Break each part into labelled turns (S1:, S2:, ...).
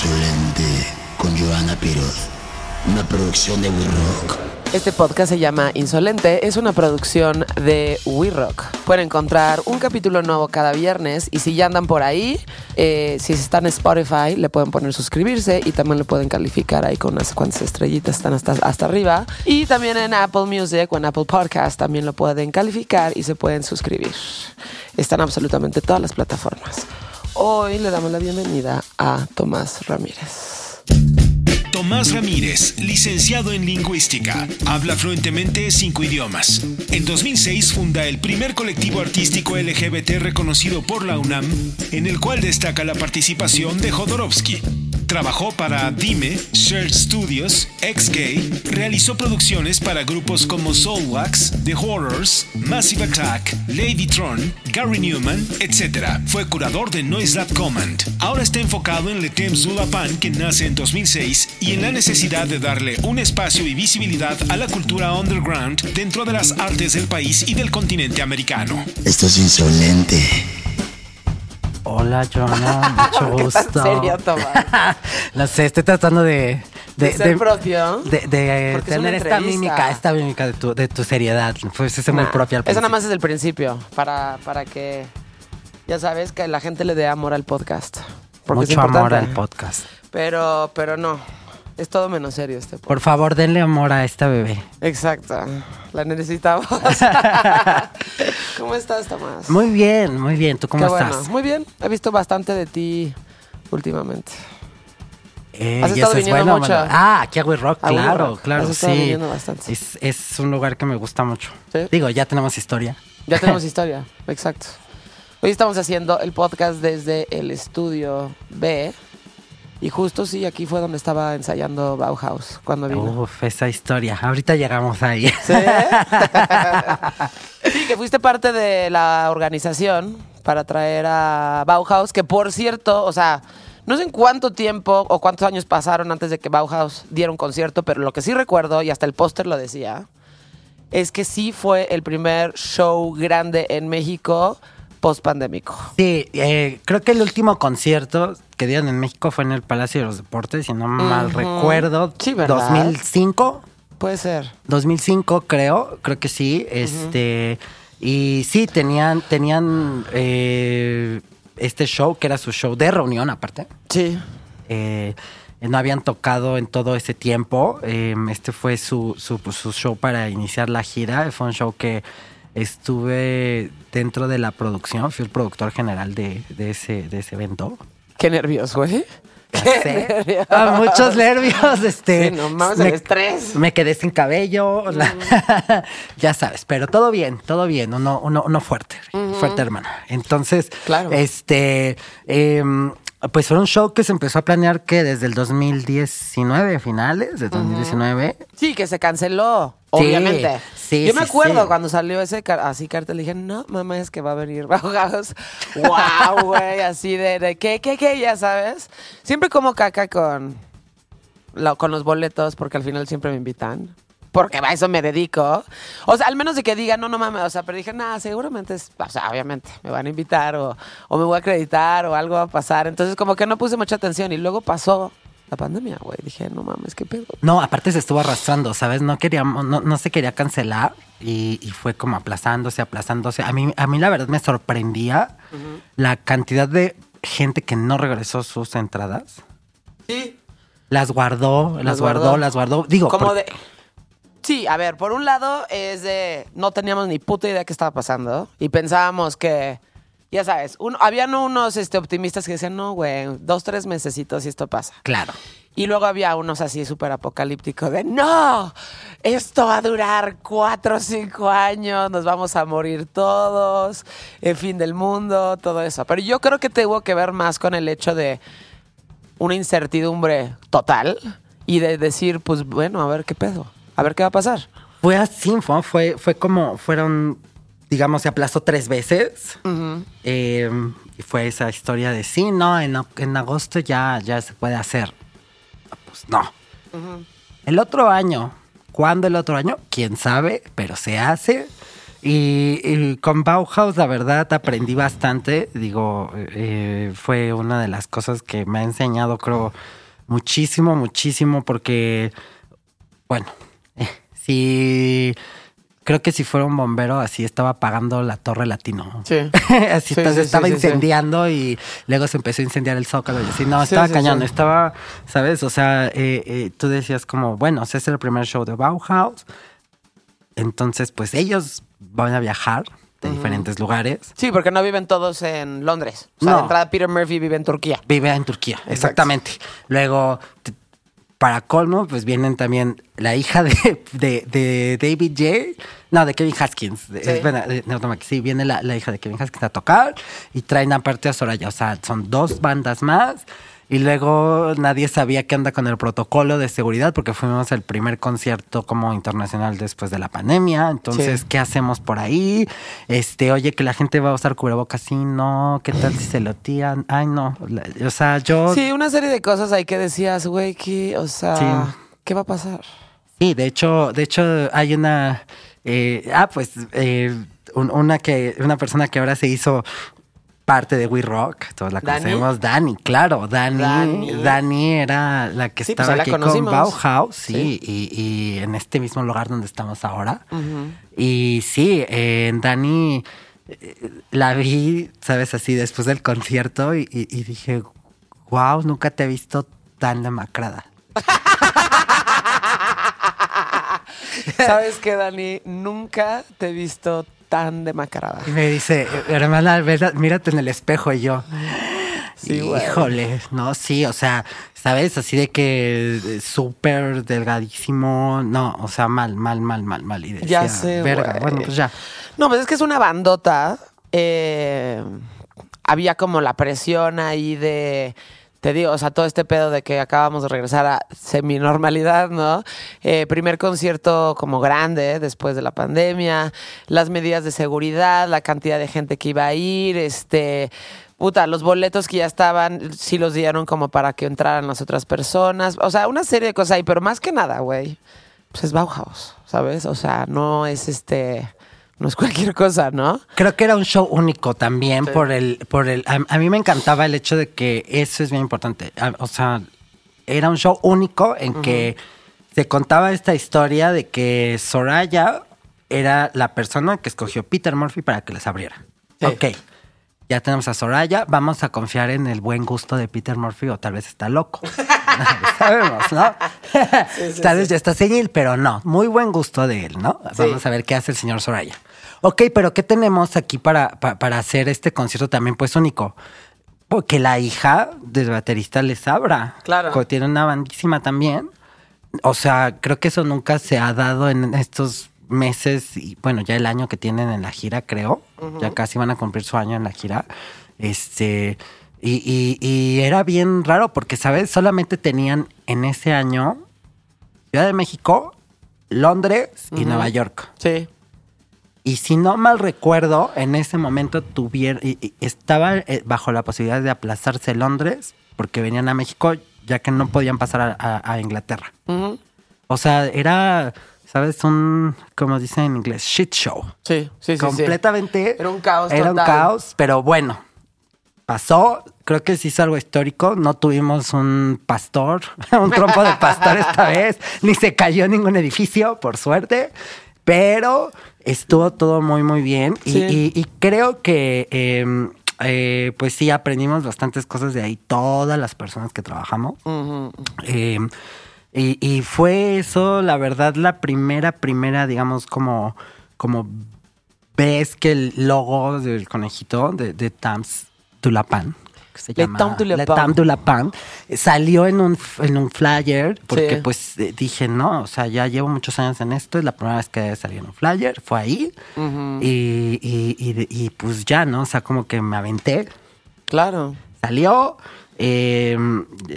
S1: Insolente con Joana Piroz. Una producción de We Rock.
S2: Este podcast se llama Insolente, es una producción de We Rock. Pueden encontrar un capítulo nuevo cada viernes y si ya andan por ahí, eh, si están en Spotify, le pueden poner suscribirse y también le pueden calificar ahí con unas cuantas estrellitas, están hasta, hasta arriba. Y también en Apple Music o en Apple Podcast también lo pueden calificar y se pueden suscribir. Están absolutamente todas las plataformas. Hoy le damos la bienvenida a Tomás Ramírez.
S3: Tomás Ramírez, licenciado en lingüística, habla fluentemente cinco idiomas. En 2006 funda el primer colectivo artístico LGBT reconocido por la UNAM, en el cual destaca la participación de Jodorowsky. Trabajó para Dime, Shared Studios, X-Gay, realizó producciones para grupos como Soulwax, The Horrors, Massive Attack, Lady Tron, Gary Newman, etc. Fue curador de Noise Lab Command. Ahora está enfocado en Le Temps du Lapin, que nace en 2006, y en la necesidad de darle un espacio y visibilidad a la cultura underground dentro de las artes del país y del continente americano.
S1: Esto es insolente.
S4: Hola, Joana, mucho
S2: ¿Qué
S4: gusto.
S2: serio,
S4: no sé, estoy tratando de.
S2: De ser propio.
S4: De, de
S2: es
S4: tener esta mímica, esta mímica de tu, de tu seriedad. Pues es muy
S2: Nah,
S4: propia al
S2: Eso nada
S4: principio.
S2: más es el principio, para, para que, ya sabes, que la gente le dé amor al podcast.
S4: Mucho amor al podcast.
S2: Pero, pero no, es todo menos serio este podcast.
S4: Por favor, denle amor a esta bebé.
S2: Exacto, la necesitamos. ¿Cómo estás, Tomás?
S4: Muy bien, muy bien. ¿Tú cómo
S2: Qué bueno.
S4: estás?
S2: Muy bien, he visto bastante de ti últimamente.
S4: Eh,
S2: Has estado viniendo
S4: bueno,
S2: mucho.
S4: bueno. Ah, aquí a We Rock,
S2: A We
S4: claro,
S2: Rock.
S4: claro, sí. Es, es un lugar que me gusta mucho.
S2: ¿Sí?
S4: Digo, ya tenemos historia.
S2: Ya tenemos historia, exacto. Hoy estamos haciendo el podcast desde el estudio B. Y justo sí, aquí fue donde estaba ensayando Bauhaus cuando vino.
S4: Uf, esa historia. Ahorita llegamos ahí.
S2: ¿Sí? sí, que fuiste parte de la organización para traer a Bauhaus, que por cierto, o sea, no sé en cuánto tiempo o cuántos años pasaron antes de que Bauhaus diera un concierto, pero lo que sí recuerdo, y hasta el póster lo decía, es que sí fue el primer show grande en México post pandémico.
S4: Sí, eh, creo que el último concierto que dieron en México fue en el Palacio de los Deportes, si no mal recuerdo.
S2: Sí, ¿verdad?
S4: 2005,
S2: Puede ser.
S4: 2005 creo, creo que sí. Este y sí tenían tenían eh, este show que era su show de reunión aparte.
S2: Sí.
S4: Eh, no habían tocado en todo ese tiempo. Eh, este fue su, su, su show para iniciar la gira. Fue un show que estuve dentro de la producción. Fui el productor general de, de ese, de ese evento.
S2: Qué nervios, güey. Qué.
S4: Ah, muchos nervios. Este,
S2: Sí, no mames, el estrés.
S4: Me quedé sin cabello. la- ya sabes, pero todo bien, todo bien. Uno, uno, uno fuerte, fuerte hermana. Entonces,
S2: Claro.
S4: este, em, pues fue un show que se empezó a planear que desde el 2019, finales de 2019.
S2: Sí, que se canceló,
S4: Sí,
S2: obviamente.
S4: sí,
S2: Yo me
S4: sí,
S2: acuerdo cuando salió ese car- así cartel, dije, no, mamá, es que va a venir Bauhaus. wow, güey, así de, de ¿qué, qué, qué? Ya sabes. Siempre como caca con, lo- con los boletos, porque al final siempre me invitan. Porque a eso me dedico. O sea, al menos de que digan, no, no mames. O sea, pero dije, nada, seguramente es, o sea, obviamente me van a invitar o, o me voy a acreditar o algo va a pasar. Entonces, como que no puse mucha atención y luego pasó la pandemia, güey. Dije, no mames, qué pedo.
S4: No, aparte se estuvo arrastrando, ¿sabes? No queríamos, no, no se quería cancelar y, y fue como aplazándose, aplazándose. A mí, a mí la verdad me sorprendía la cantidad de gente que no regresó sus entradas.
S2: Sí.
S4: Las guardó, las,
S2: Las
S4: guardó,
S2: guardó.
S4: las guardó. Digo,
S2: Como
S4: por-
S2: de. Sí, a ver, por un lado es de. No teníamos ni puta idea qué estaba pasando. Y pensábamos que. Ya sabes, uno, habían unos este, optimistas que decían, no, güey, dos, tres mesecitos y esto pasa.
S4: claro.
S2: Y luego había unos así súper apocalípticos de, no, esto va a durar cuatro o cinco años, nos vamos a morir todos, el fin del mundo, todo eso. Pero yo creo que tuvo que ver más con el hecho de una incertidumbre total y de decir, pues bueno, a ver qué pedo, a ver qué va a pasar.
S4: Fue así, fue, fue, fue como, fueron, digamos, se aplazó tres veces. Eh, y fue esa historia de sí, no, en, en agosto ya, ya se puede hacer. Pues no. El otro año, ¿cuándo el otro año? Quién sabe, pero se hace. Y, y con Bauhaus, la verdad, aprendí bastante. Digo, eh, fue una de las cosas que me ha enseñado, creo, muchísimo, muchísimo, porque, bueno, sí, creo que si fuera un bombero, así estaba apagando la torre latino.
S2: Sí.
S4: así
S2: Sí,
S4: entonces
S2: sí,
S4: estaba
S2: sí,
S4: incendiando y luego se empezó a incendiar el zócalo. Y así, no, estaba cañón, estaba, ¿sabes? O sea, eh, eh, tú decías como, bueno, ese es el primer show de Bauhaus. Entonces, pues ellos van a viajar de diferentes lugares.
S2: Sí, porque no viven todos en Londres. O sea,
S4: No.
S2: de entrada Peter Murphy vive en Turquía.
S4: Vive en Turquía, exactamente. Luego, para colmo, pues vienen también la hija de, de, de David J. No, de Kevin Haskins.
S2: Sí.
S4: es de- no, sí, viene la, la hija de Kevin Haskins a tocar y traen aparte a Soraya. O sea, son dos bandas más. Y luego nadie sabía qué anda con el protocolo de seguridad porque fuimos el primer concierto como internacional después de la pandemia. Entonces,
S2: Sí.
S4: ¿qué hacemos por ahí? Este, oye, que la gente va a usar cubrebocas, sí, no. ¿Qué tal si se lo tían? Ay, no. O sea, yo.
S2: Sí, una serie de cosas ahí que decías, güey, que, o sea,
S4: Sí.
S2: ¿qué va a pasar?
S4: Sí, de hecho, de hecho hay una, eh, ah, pues eh, un- una que, una persona que ahora se hizo parte de We Rock, todos la
S2: ¿Dani?
S4: conocemos, Dani, claro, Dani,
S2: Dani.
S4: Dani, era la que
S2: Sí, pues
S4: estaba
S2: la
S4: aquí con. Bauhaus, sí,
S2: Sí.
S4: Y, y en este mismo lugar donde estamos ahora. Y sí, eh, Dani eh, la vi, sabes, así después del concierto y, y- y dije, wow, nunca te he visto tan demacrada.
S2: ¿Sabes qué, Dani? Nunca te he visto tan demacrada.
S4: Y me dice, hermana, ¿verdad? mírate en el espejo y yo.
S2: Sí, güey.
S4: Híjole, no, sí, o sea, ¿sabes? Así de que súper delgadísimo, no, o sea, mal, mal, mal, mal, mal. Y decía,
S2: Ya sé,
S4: verga, bueno, pues ya.
S2: No, pues es que es una bandota. eh, había como la presión ahí de. Te digo, o sea, todo este pedo de que acabamos de regresar a semi-normalidad, ¿no? Eh, primer concierto como grande después de la pandemia, las medidas de seguridad, la cantidad de gente que iba a ir, este. Puta, los boletos que ya estaban, sí los dieron como para que entraran las otras personas. O sea, una serie de cosas ahí, pero más que nada, güey, pues es Bauhaus, ¿sabes? O sea, no es este. No es cualquier cosa, ¿no?
S4: Creo que era un show único también por el, por el, a, a mí me encantaba el hecho de que eso es bien importante. A- O sea, era un show único en que se contaba esta historia de que Soraya era la persona que escogió Peter Murphy para que les abriera.
S2: Sí.
S4: Ok. Ya tenemos a Soraya, vamos a confiar en el buen gusto de Peter Murphy o tal vez está loco. Sabemos, ¿no? tal vez ya está senil, pero no. Muy buen gusto de él, ¿no? Vamos a ver qué hace el señor Soraya. Ok, pero ¿qué tenemos aquí para, pa- para hacer este concierto también pues único? Porque la hija del baterista les abra.
S2: Claro.
S4: Tiene una bandísima también. O sea, creo que eso nunca se ha dado en estos meses y bueno, ya el año que tienen en la gira, creo. Ya casi van a cumplir su año en la gira. Este, y, y- y era bien raro porque, ¿sabes? Solamente tenían en ese año Ciudad de México, Londres y Nueva York.
S2: Sí.
S4: Y si no mal recuerdo, en ese momento tuvieron, y- estaba eh, bajo la posibilidad de aplazarse Londres porque venían a México ya que no podían pasar a, a- a Inglaterra. O sea, era, ¿sabes? Un, como dicen en inglés, shit show.
S2: Sí, sí, sí. sí.
S4: Completamente.
S2: Era un caos
S4: Era un caos, pero bueno. Pasó, creo que se hizo algo histórico. No tuvimos un pastor, un trompo de pastor esta vez, ni se cayó ningún edificio, por suerte. Pero estuvo todo muy, muy bien. Y,
S2: Sí.
S4: y- y creo que, eh, eh, pues sí, aprendimos bastantes cosas de ahí, todas las personas que trabajamos. Eh, y, y fue eso, la verdad, la primera, primera, digamos, como, como ves que el logo del conejito de, de Tams Tulapan, que se llama. Le Tam Tulapan, eh, salió en un, en un flyer, porque
S2: Sí.
S4: pues eh, dije, no, o sea, ya llevo muchos años en esto, es la primera vez que salí en un flyer, fue ahí, y, y, y de- y, pues ya, ¿no? O sea, como que me aventé,
S2: Claro.
S4: salió. eh,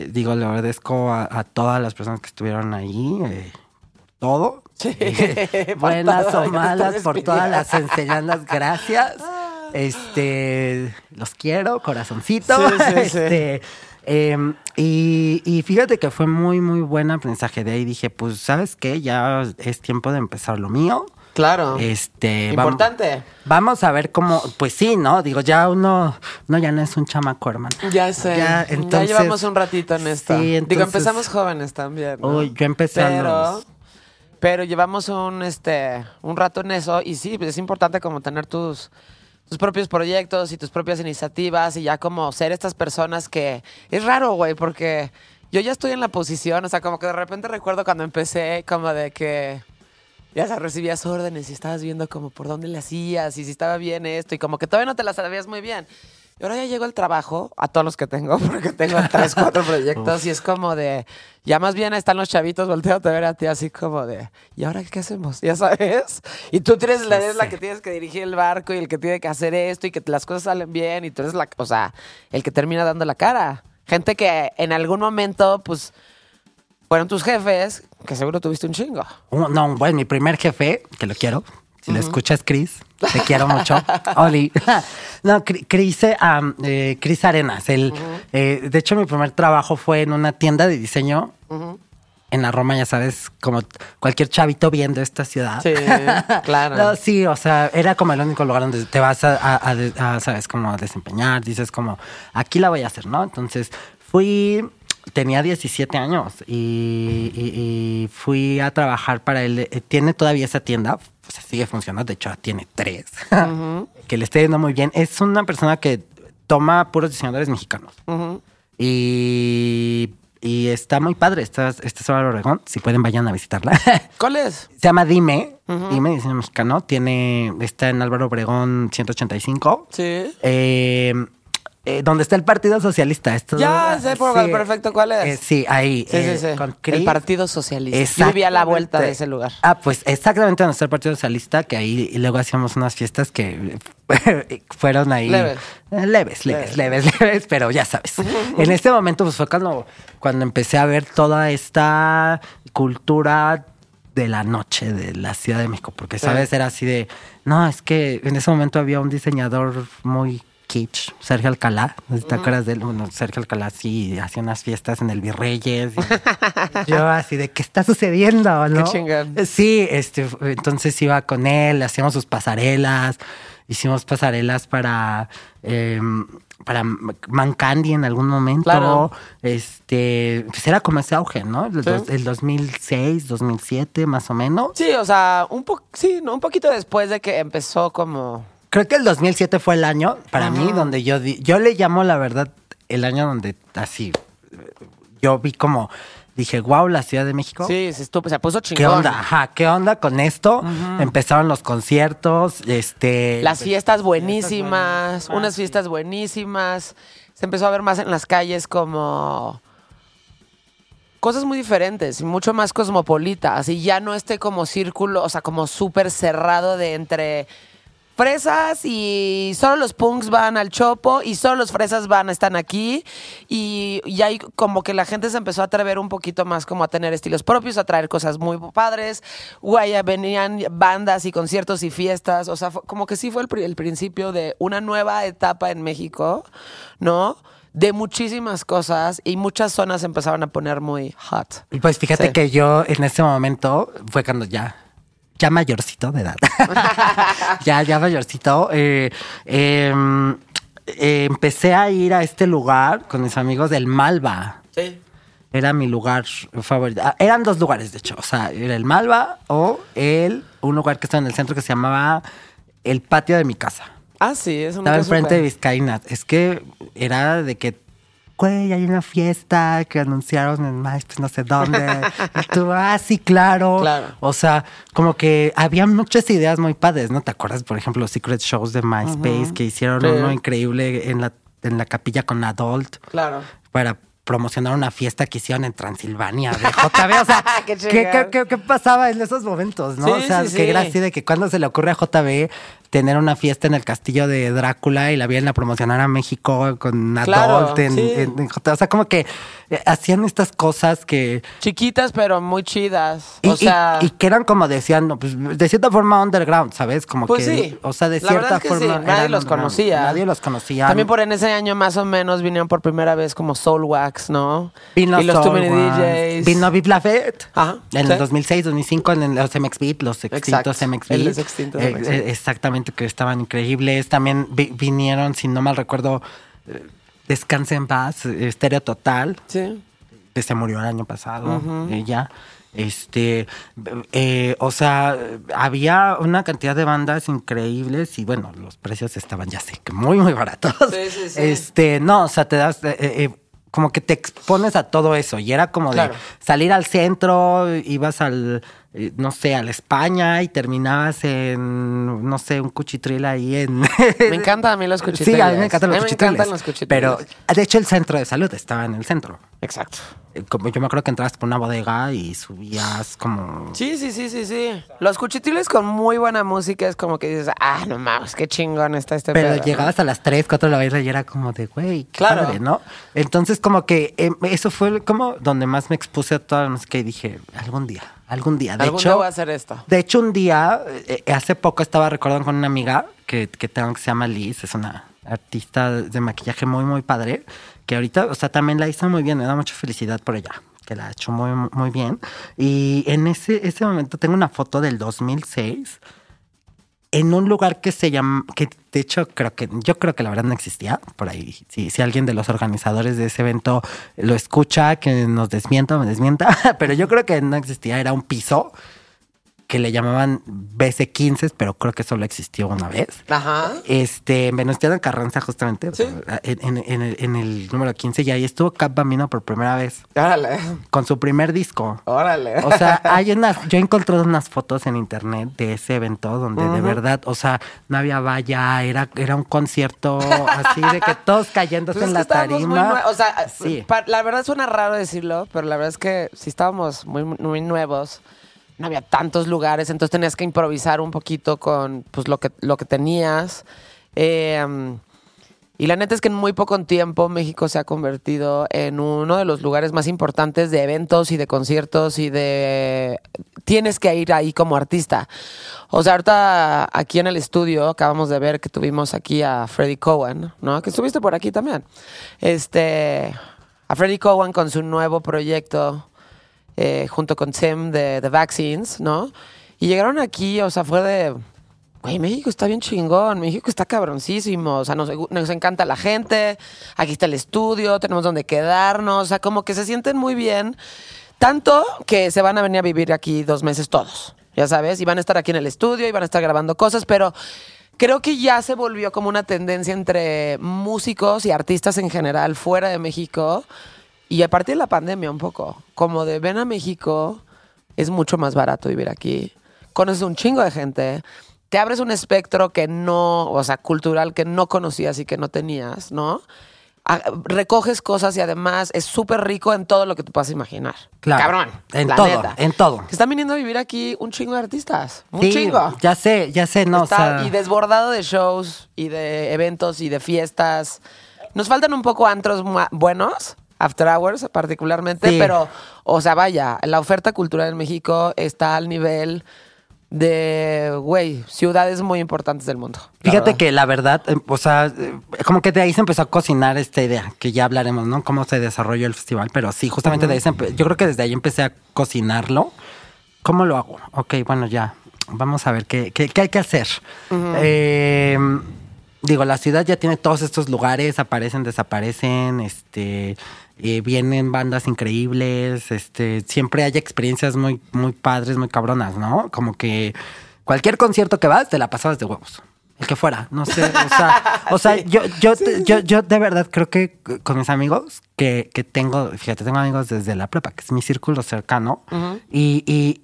S4: digo, le agradezco a, a todas las personas que estuvieron ahí eh, todo.
S2: Sí,
S4: Eh, buenas
S2: todo,
S4: o malas, por todas las enseñanzas. Gracias. Este, los quiero, corazoncito.
S2: Sí, sí, sí.
S4: Este, eh, y, y fíjate que fue muy, muy buen aprendizaje de ahí. Dije, pues, ¿sabes qué? Ya es tiempo de empezar lo mío.
S2: Claro.
S4: Este,
S2: Importante.
S4: Vamos a ver cómo, pues sí, ¿no? Digo, ya uno, no, ya no es un chamaco, hermano.
S2: Ya sé.
S4: Ya,
S2: Ya,
S4: entonces-
S2: llevamos un ratito en esto.
S4: Sí,
S2: Digo,
S4: entonces-
S2: empezamos jóvenes también. ¿no?
S4: Uy, yo empecé a
S2: pero,
S4: los-
S2: pero llevamos un este un rato en eso y sí, pues es importante como tener tus tus propios proyectos y tus propias iniciativas y ya como ser estas personas que es raro, güey, porque yo ya estoy en la posición, o sea, como que de repente recuerdo cuando empecé como de que ya sabes, recibías órdenes y estabas viendo como por dónde le hacías y si estaba bien esto y como que todavía no te las sabías muy bien. Y ahora ya llegó el trabajo, a todos los que tengo, porque tengo tres, cuatro proyectos y es como de, ya más bien están los chavitos volteando a ver a ti así como de, ¿y ahora qué hacemos? Ya sabes. Y tú eres la, eres la que tienes que dirigir el barco y el que tiene que hacer esto y que las cosas salen bien y tú eres la, o sea, el que termina dando la cara. Gente que en algún momento, pues, fueron tus jefes, que seguro tuviste un chingo.
S4: No, bueno, mi primer jefe, que lo quiero. Si lo escuchas, Chris, te quiero mucho. Oli. no, Cri- Chris, eh, eh, Chris Arenas. Él, eh, de hecho, mi primer trabajo fue en una tienda de diseño en la Roma, ya sabes, como cualquier chavito viendo esta ciudad.
S2: Sí, claro.
S4: No, sí, o sea, era como el único lugar donde te vas a, a- a de- a, sabes, como a desempeñar, dices como, aquí la voy a hacer, ¿no? Entonces fui, tenía 17 años y, y- y fui a trabajar para él. Tiene todavía esa tienda, o sea, sigue funcionando, de hecho tiene tres, que le está yendo muy bien. Es una persona que toma puros diseñadores mexicanos. Y, y está muy padre, está, está sobre Obregón, si pueden vayan a visitarla.
S2: ¿Cuál es?
S4: Se llama Dime, Dime, diseño mexicano. Tiene, está en Álvaro Obregón 185.
S2: Sí.
S4: Eh, eh, donde está el Partido Socialista. Esto-
S2: Ya sé por- perfecto cuál es.
S4: Eh, sí, ahí.
S2: Sí,
S4: eh,
S2: sí, sí.
S4: con
S2: el. Partido Socialista. Yo vivía a la vuelta de ese lugar.
S4: Ah, pues exactamente donde está el Partido Socialista, que ahí y luego hacíamos unas fiestas que fueron ahí.
S2: Leves.
S4: Eh, Leves, leves, leves, leves, pero ya sabes. en este momento, pues fue cuando, cuando empecé a ver toda esta cultura de la noche de la Ciudad de México, porque, ¿sabes? Era así de, no, es que en ese momento había un diseñador muy kitsch, Sergio Alcalá, ¿te acuerdas de él? Bueno, Sergio Alcalá sí hacía unas fiestas en el Virreyes. y yo así de, ¿qué está sucediendo? ¿no?
S2: chingón.
S4: Sí, este, entonces iba con él, hacíamos sus pasarelas, hicimos pasarelas para, em, para Mancandy en algún momento.
S2: Claro.
S4: Este, pues era como ese auge, ¿no? El,
S2: Sí.
S4: dos- el 2006, 2007, más o menos.
S2: Sí, o sea, un po sí, ¿no? un poquito después de que empezó como...
S4: Creo que el 2007 fue el año para mí donde yo di- yo le llamo la verdad el año donde así yo vi como dije, wow, la Ciudad de México.
S2: Sí, se, estuvo, se puso chingón.
S4: ¿Qué onda? Ajá, ¿qué onda con esto? Empezaron los conciertos, este...
S2: Las fiestas buenísimas, unas fiestas buenísimas. Se empezó a ver más en las calles como cosas muy diferentes y mucho más cosmopolitas y ya no este como círculo, o sea, como súper cerrado de entre fresas y solo los punks van al chopo y solo los fresas van, están aquí y ya hay como que la gente se empezó a atrever un poquito más como a tener estilos propios, a traer cosas muy padres, güey, ya venían bandas y conciertos y fiestas, o sea, fue- como que sí fue el, pri- el principio de una nueva etapa en México, ¿no? De muchísimas cosas y muchas zonas empezaron a poner muy hot.
S4: Y pues fíjate
S2: Sí.
S4: que yo en ese momento fue cuando ya, ya mayorcito de edad. ya, ya mayorcito. eh, em, eh, empecé a ir a este lugar con mis amigos del Malva.
S2: Sí.
S4: Era mi lugar favorito. Ah, eran dos lugares, de hecho. O sea, era el Malva o el, un lugar que estaba en el centro que se llamaba el patio de mi casa.
S2: Ah, sí, es un
S4: Estaba enfrente de Vizcaína. Es que era de que, güey, hay una fiesta que anunciaron en MySpace, no sé dónde. y tú, ah, sí, claro.
S2: Claro.
S4: O sea, como que había muchas ideas muy padres, ¿no? ¿Te acuerdas, por ejemplo, los secret shows de MySpace que hicieron
S2: Sí.
S4: uno increíble en la, en la capilla con Adult
S2: Claro.
S4: para promocionar una fiesta que hicieron en Transilvania de JB. O sea,
S2: Qué
S4: ¿qué, qué, qué- qué pasaba en esos momentos, no?
S2: Sí,
S4: o sea,
S2: sí,
S4: era así de que cuando se le ocurre a JB tener una fiesta en el castillo de Drácula y la vienen a promocionar a México con
S2: Claro,
S4: Adult. en-
S2: sí.
S4: en- en- o sea, como que eh, hacían estas cosas que...
S2: Chiquitas, pero muy chidas.
S4: Y,
S2: o sea.
S4: y- y que eran como decían, no, pues, de cierta forma underground, ¿sabes? Como
S2: Pues
S4: que,
S2: sí.
S4: o sea, de
S2: La
S4: cierta
S2: verdad es que
S4: forma.
S2: sí, nadie los conocía.
S4: Nadie los conocía.
S2: También por en ese año más o menos vinieron por primera vez como Soulwax, ¿no?
S4: Vino
S2: y los
S4: Soulwax,
S2: DJs.
S4: Vino Viv Lafette.
S2: Ajá,
S4: En el 2006, 2005, en los MX Beat, los extintos MX
S2: el
S4: Beat.
S2: extinto
S4: Eh,
S2: MX Beat.
S4: exactamente, que estaban increíbles. También vi- vinieron, si no mal recuerdo, eh, Descanse en paz, Estéreo Total,
S2: Sí.
S4: que se murió el año pasado, ella. Este, eh, o sea, había una cantidad de bandas increíbles y bueno, los precios estaban ya sé que muy, muy baratos.
S2: Sí, sí, sí.
S4: Este, no, o sea, te das, eh, eh, como que te expones a todo eso y era como
S2: Claro.
S4: de salir al centro, ibas al, no sé, a la España y terminabas en, no sé, un cuchitril ahí en...
S2: Me encantan a mí los cuchitriles.
S4: Sí, a mí me encantan los
S2: me
S4: cuchitriles.
S2: encantan los cuchitriles.
S4: Pero, de hecho, el centro de salud estaba en el centro.
S2: Exacto.
S4: Eh, Como yo me acuerdo que entrabas por una bodega y subías como...
S2: Sí, sí, sí, sí, sí. Los cuchitriles con muy buena música es como que dices, ah, no mames, qué chingón está este
S4: Pero
S2: pedo, ¿no?
S4: llegabas a las 3, 4 de la mañana y era como de, güey, qué
S2: Claro.
S4: padre, ¿no? Entonces como que eh, eso fue como donde más me expuse a toda la música y dije, algún día, algún día. De
S2: Algún
S4: hecho,
S2: día voy a hacer esto.
S4: De hecho, un día, eh, hace poco estaba recordando con una amiga que, que tengo que se llama Liz, es una artista de maquillaje muy, muy padre, que ahorita, o sea, también la hizo muy bien, me da mucha felicidad por ella, que la ha hecho muy, muy bien. Y en ese, ese momento tengo una foto del 2006 en un lugar que se llama, que de hecho creo que, yo creo que la verdad no existía, por ahí, si, si alguien de los organizadores de ese evento lo escucha, que nos desmienta, me desmienta, pero yo creo que no existía, era un piso que le llamaban BC15, pero creo que solo existió una vez.
S2: Ajá.
S4: Este, en Venustiano Carranza, justamente,
S2: Sí.
S4: en, en- en el, en el número 15, y ahí estuvo Cap Bambino por primera vez,
S2: Órale.
S4: con su primer disco.
S2: Órale.
S4: O sea, hay unas, yo he encontrado unas fotos en internet de ese evento donde de verdad, o sea, no había valla, era, era un concierto así de que todos cayéndose
S2: Pues es
S4: en la
S2: muy
S4: tarima.
S2: nue- o sea,
S4: sí.
S2: la verdad suena raro decirlo, pero la verdad es que si estábamos muy, muy nuevos, no había tantos lugares, entonces tenías que improvisar un poquito con pues, lo, que, lo que tenías. Eh, y la neta es que en muy poco tiempo México se ha convertido en uno de los lugares más importantes de eventos y de conciertos y de... Tienes que ir ahí como artista. O sea, ahorita aquí en el estudio acabamos de ver que tuvimos aquí a Freddie Cohen, ¿no? Que estuviste por aquí también. Este... A Freddie Cohen con su nuevo proyecto eh, junto con Tim de The Vaccines, ¿no? Y llegaron aquí, o sea, fue de... Güey, México está bien chingón, México está cabroncísimo, o sea, nos encanta la gente, aquí está el estudio, tenemos donde quedarnos, o sea, como que se sienten muy bien, tanto que se van a venir a vivir aquí dos meses todos, ya sabes, y van a estar aquí en el estudio y van a estar grabando cosas, pero creo que ya se volvió como una tendencia entre músicos y artistas en general fuera de México, y a partir de la pandemia un poco, como de ven a México, es mucho más barato vivir aquí, conoces un chingo de gente, te abres un espectro que no, o sea, cultural que no conocías y que no tenías, ¿no? A- recoges cosas y además es súper rico en todo lo que te puedas imaginar.
S4: Claro.
S2: Cabrón.
S4: En
S2: la
S4: todo,
S2: neta.
S4: en todo.
S2: Están viniendo a vivir aquí un chingo de artistas. Un
S4: Sí,
S2: chingo.
S4: ya sé, ya sé, no,
S2: Está-
S4: o sea,
S2: Y desbordado de shows y de eventos y de fiestas. Nos faltan un poco antros buenos, after hours particularmente,
S4: Sí.
S2: pero, o sea, vaya, la oferta cultural en México está al nivel de, güey, ciudades muy importantes del mundo.
S4: Fíjate que la verdad, eh, o sea, eh, como que de ahí se empezó a cocinar esta idea, que ya hablaremos, ¿no? Cómo se desarrolló el festival, pero sí, justamente de ahí se yo creo que desde ahí empecé a cocinarlo. ¿Cómo lo hago? Ok, bueno, ya, vamos a ver qué, qué, qué hay que hacer. Eh, digo, la ciudad ya tiene todos estos lugares, aparecen, desaparecen, este, eh, vienen bandas increíbles, este, siempre hay experiencias muy, muy padres, muy cabronas, ¿no? Como que cualquier concierto que vas, te la pasabas de huevos. El que fuera, no sé, o sea, o sea yo, yo, yo, yo de verdad creo que con mis amigos que, que tengo, fíjate, tengo amigos desde la prepa, que es mi círculo cercano, y, y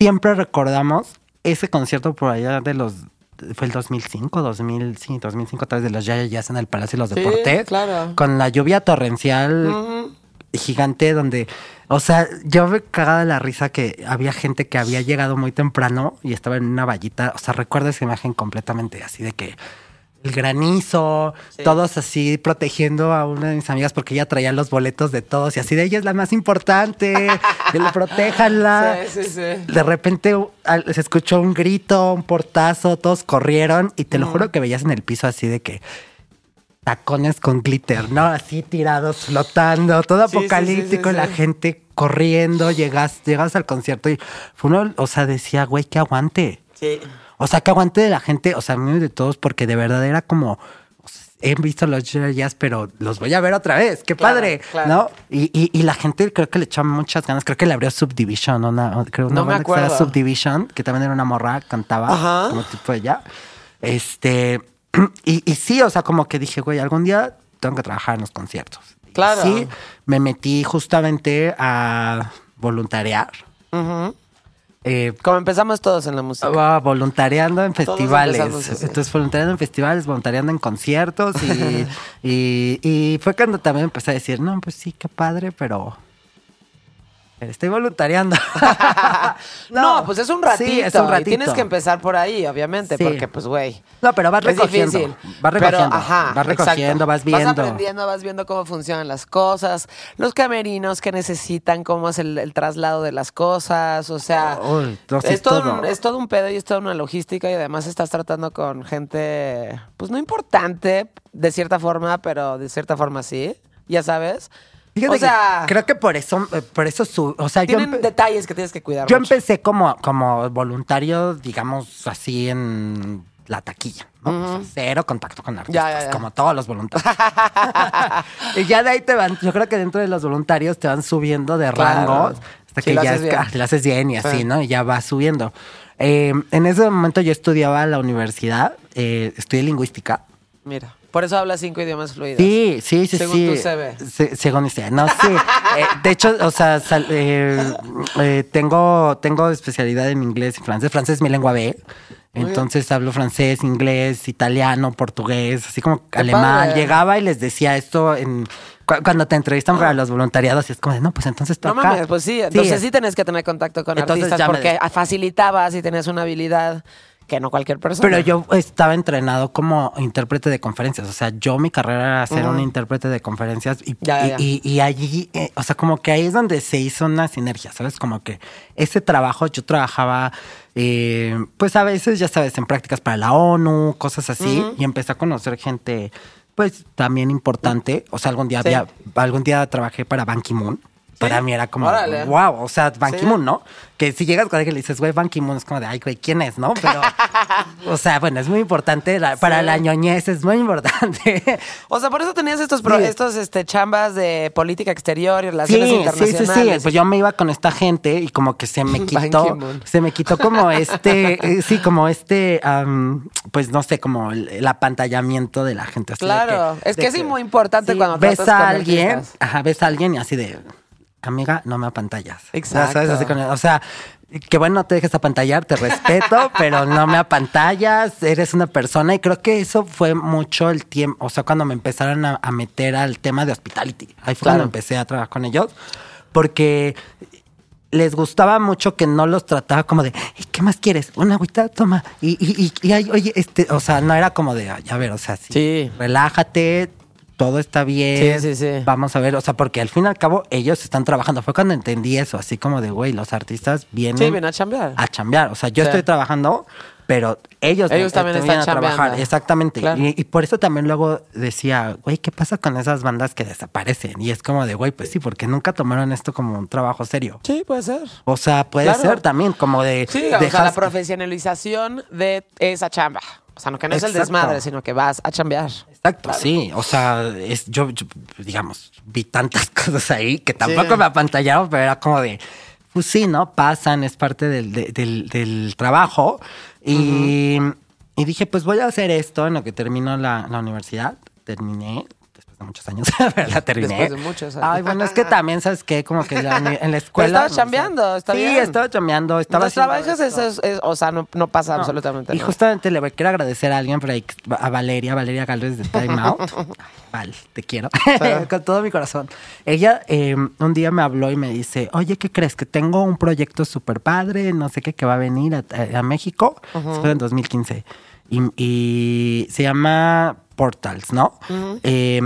S4: siempre recordamos ese concierto por allá de los fue el 2005, 2000, sí, 2005 a través de los Yaya Jazz en el Palacio de los
S2: Sí,
S4: Deportes.
S2: claro.
S4: Con la lluvia torrencial gigante donde, o sea, yo me cagaba de la risa que había gente que había llegado muy temprano y estaba en una vallita. O sea, recuerdo esa imagen completamente así de que el granizo, todos así protegiendo a una de mis amigas porque ella traía los boletos de todos y así de ella es la más importante, que le protéjanla.
S2: Sí, sí, sí.
S4: De repente se escuchó un grito, un portazo, todos corrieron y te lo juro que veías en el piso así de que tacones con glitter, ¿no? Así tirados, flotando, todo apocalíptico, la gente corriendo, llegas, llegas al concierto y fue uno, o sea, decía, güey, que aguante.
S2: Sí.
S4: O sea, que aguante de la gente, o sea, a mí de todos, porque de verdad era como, he visto los jazz, pero los voy a ver otra vez, qué
S2: Claro,
S4: padre,
S2: claro.
S4: ¿no? Y, y, y la gente creo que le echaba muchas ganas, creo que le abrió Subdivision, una, creo una
S2: No me
S4: banda que se llama
S2: acuerdo.
S4: Subdivision, que también era una morra, cantaba
S2: Ajá.
S4: como tipo ella. Este, y, y sí, o sea, como que dije, güey, algún día tengo que trabajar en los conciertos. Y
S2: Claro.
S4: Sí, me metí justamente a voluntariar.
S2: Ujú.
S4: Eh,
S2: Como empezamos todos en la música.
S4: estaba voluntariando en festivales. Entonces, voluntariando en festivales, voluntariando en conciertos. Y, y, y fue cuando también empecé a decir, no, pues sí, qué padre, pero. Estoy voluntariando.
S2: no, pues es un ratito.
S4: Sí, es un
S2: Y
S4: ratito.
S2: tienes que empezar por ahí, obviamente,
S4: Sí.
S2: porque pues, güey.
S4: No, pero vas
S2: es
S4: recogiendo.
S2: difícil.
S4: Vas
S2: Pero,
S4: recogiendo.
S2: ajá,
S4: vas recogiendo,
S2: exacto.
S4: vas viendo.
S2: Vas aprendiendo, vas viendo cómo funcionan las cosas, los camerinos que necesitan, cómo es el, el traslado de las cosas, o sea,
S4: Uy,
S2: es, todo
S4: todo.
S2: Un, es todo un pedo y es toda una logística y además estás tratando con gente, pues no importante de cierta forma, pero de cierta forma sí, ya sabes.
S4: Fíjate
S2: o sea,
S4: que creo que por eso, eh, por eso su, o sea,
S2: tienen detalles que tienes que cuidar.
S4: yo
S2: mucho.
S4: empecé como, como voluntario, digamos así en la taquilla, ¿no? O sea, cero contacto con artistas,
S2: Ya, ya, ya.
S4: como todos los voluntarios. y ya de ahí te van, yo creo que dentro de los voluntarios te van subiendo de
S2: Claro.
S4: rangos hasta que ya
S2: bien.
S4: ah, lo haces bien y así,
S2: Sí.
S4: ¿no? Y ya va subiendo. Eh, en ese momento yo estudiaba en la universidad, eh, estudié lingüística.
S2: Mira, por eso hablas cinco idiomas fluidos.
S4: Sí, sí, sí,
S2: Según
S4: sí.
S2: tu CV.
S4: Se- según mi CV. No, sí. Eh, de hecho, o sea, sal- eh, eh, tengo, tengo especialidad en inglés y francés. Francés es mi lengua B. Entonces hablo francés, inglés, italiano, portugués, así como
S2: Qué
S4: alemán.
S2: padre.
S4: Llegaba y les decía esto en cu- cuando te entrevistan para los voluntariados y es como de, no, pues entonces
S2: No
S4: toca.
S2: mames, pues sí, entonces sí, tenés que tener contacto con
S4: Entonces
S2: artistas
S4: me
S2: porque facilitabas y tenías una habilidad que no cualquier persona.
S4: Pero yo estaba entrenado como intérprete de conferencias. O sea, yo mi carrera era ser un intérprete de conferencias y,
S2: Ya,
S4: y,
S2: ya.
S4: y- y allí, eh, o sea, como que ahí es donde se hizo una sinergia, ¿sabes? Como que ese trabajo yo trabajaba, eh, pues a veces, ya sabes, en prácticas para la ONU, cosas así, y empecé a conocer gente, pues también importante. O sea, algún día
S2: Sí.
S4: había, algún día trabajé para Ban Ki-moon. Para mí era como,
S2: Órale.
S4: wow, o sea, Ban. Ki-moon, ¿no? Que si llegas con alguien y le dices, güey, Ban Ki-moon, es como de, ay, güey, ¿quién es, no? Pero, o sea, bueno, es muy importante, la- para la ñoñez es muy importante.
S2: O sea, por eso tenías estos, pro-
S4: Sí.
S2: estos este, chambas de política exterior y relaciones
S4: Sí, sí, sí,
S2: internacionales.
S4: sí. Pues yo me iba con esta gente y como que se me
S2: Ban
S4: quitó,
S2: Ki-moon.
S4: se me quitó como este, eh, sí, como este, am, pues no sé, como el, el apantallamiento de la gente. así de
S2: Claro, es
S4: de
S2: que es muy importante cuando
S4: ves
S2: tratas
S4: a
S2: con
S4: alguien,
S2: artistas.
S4: ajá, ves a alguien y así de, amiga, no me apantallas.
S2: Exacto.
S4: ¿sabes? Así con- o sea, que bueno, no te dejes apantallar, te respeto, pero no me apantallas, eres una persona y creo que eso fue mucho el tiempo, o sea, cuando me empezaron a, a meter al tema de hospitality. Ahí fue
S2: Claro.
S4: cuando empecé a trabajar con ellos, porque les gustaba mucho que no los trataba como de, "Ey, ¿qué más quieres? Una agüita, toma. Y, y, y, y, ay, oye, este, o sea, no era como de, "Ay, a ver, o sea, sí,
S2: Sí.
S4: relájate, todo está bien.
S2: Sí, sí, sí.
S4: Vamos a ver, o sea, porque al fin y al cabo ellos están trabajando. Fue cuando entendí eso, así como de, güey, los artistas vienen
S2: Sí, vienen a chambear.
S4: a chambear. O sea, yo
S2: Sí.
S4: estoy trabajando, pero ellos,
S2: Ellos también
S4: vienen
S2: están
S4: a trabajar.
S2: chambeando.
S4: Exactamente.
S2: Claro.
S4: Y, y por eso también luego decía, güey, ¿qué pasa con esas bandas que desaparecen? Y es como de, güey, pues sí, porque nunca tomaron esto como un trabajo serio.
S2: Sí, puede ser.
S4: O sea, puede
S2: Claro.
S4: ser también como de...
S2: Sí, o sea, la profesionalización de esa chamba. O sea, no que no es el desmadre, sino que vas a chambear.
S4: Exacto, sí. O sea, es, yo, yo, digamos, vi tantas cosas ahí que tampoco
S2: Sí.
S4: me apantallaron, pero era como de, pues sí, ¿no? Pasan, es parte del, de- del, del trabajo. Y, y dije, pues voy a hacer esto en lo que termino la, la universidad. Terminé después después de muchos años, pero la terminé.
S2: Después de muchos años.
S4: Ay, bueno, es que también, ¿sabes qué? Como que la- en la
S2: Pero
S4: escuela...
S2: estabas chambeando, está
S4: sí,
S2: bien.
S4: estaba chambeando, estaba
S2: trabajas,
S4: esto.
S2: eso es- es- o sea, no, no pasa
S4: No.
S2: absolutamente
S4: Y
S2: nada.
S4: justamente le quiero agradecer a alguien por ahí, a Valeria, Valeria Galvez de Time Out. Val, te quiero. Con todo mi corazón. Ella eh, un día me habló y me dice, oye, ¿qué crees? Que tengo un proyecto súper padre, no sé qué, que va a venir a, México. Eso fue en 2015. Y, y se llama Portals, ¿no? Eh,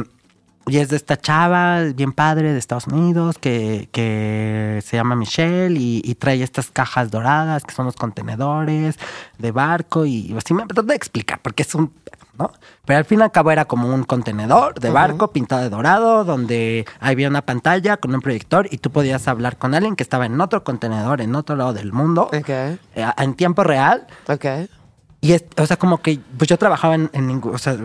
S4: y es de esta chava, bien padre, de Estados Unidos, que, que se llama Michelle y, y trae estas cajas doradas, que son los contenedores de barco. Y así me trato de explicar, porque es un... ¿no? Pero al fin y al cabo era como un contenedor de barco pintado de dorado, donde había una pantalla con un proyector y tú podías hablar con alguien que estaba en otro contenedor, en otro lado del mundo,
S2: Ok,
S4: eh, en tiempo real.
S2: ok.
S4: Y es, o sea, como que, pues yo trabajaba en, en o sea,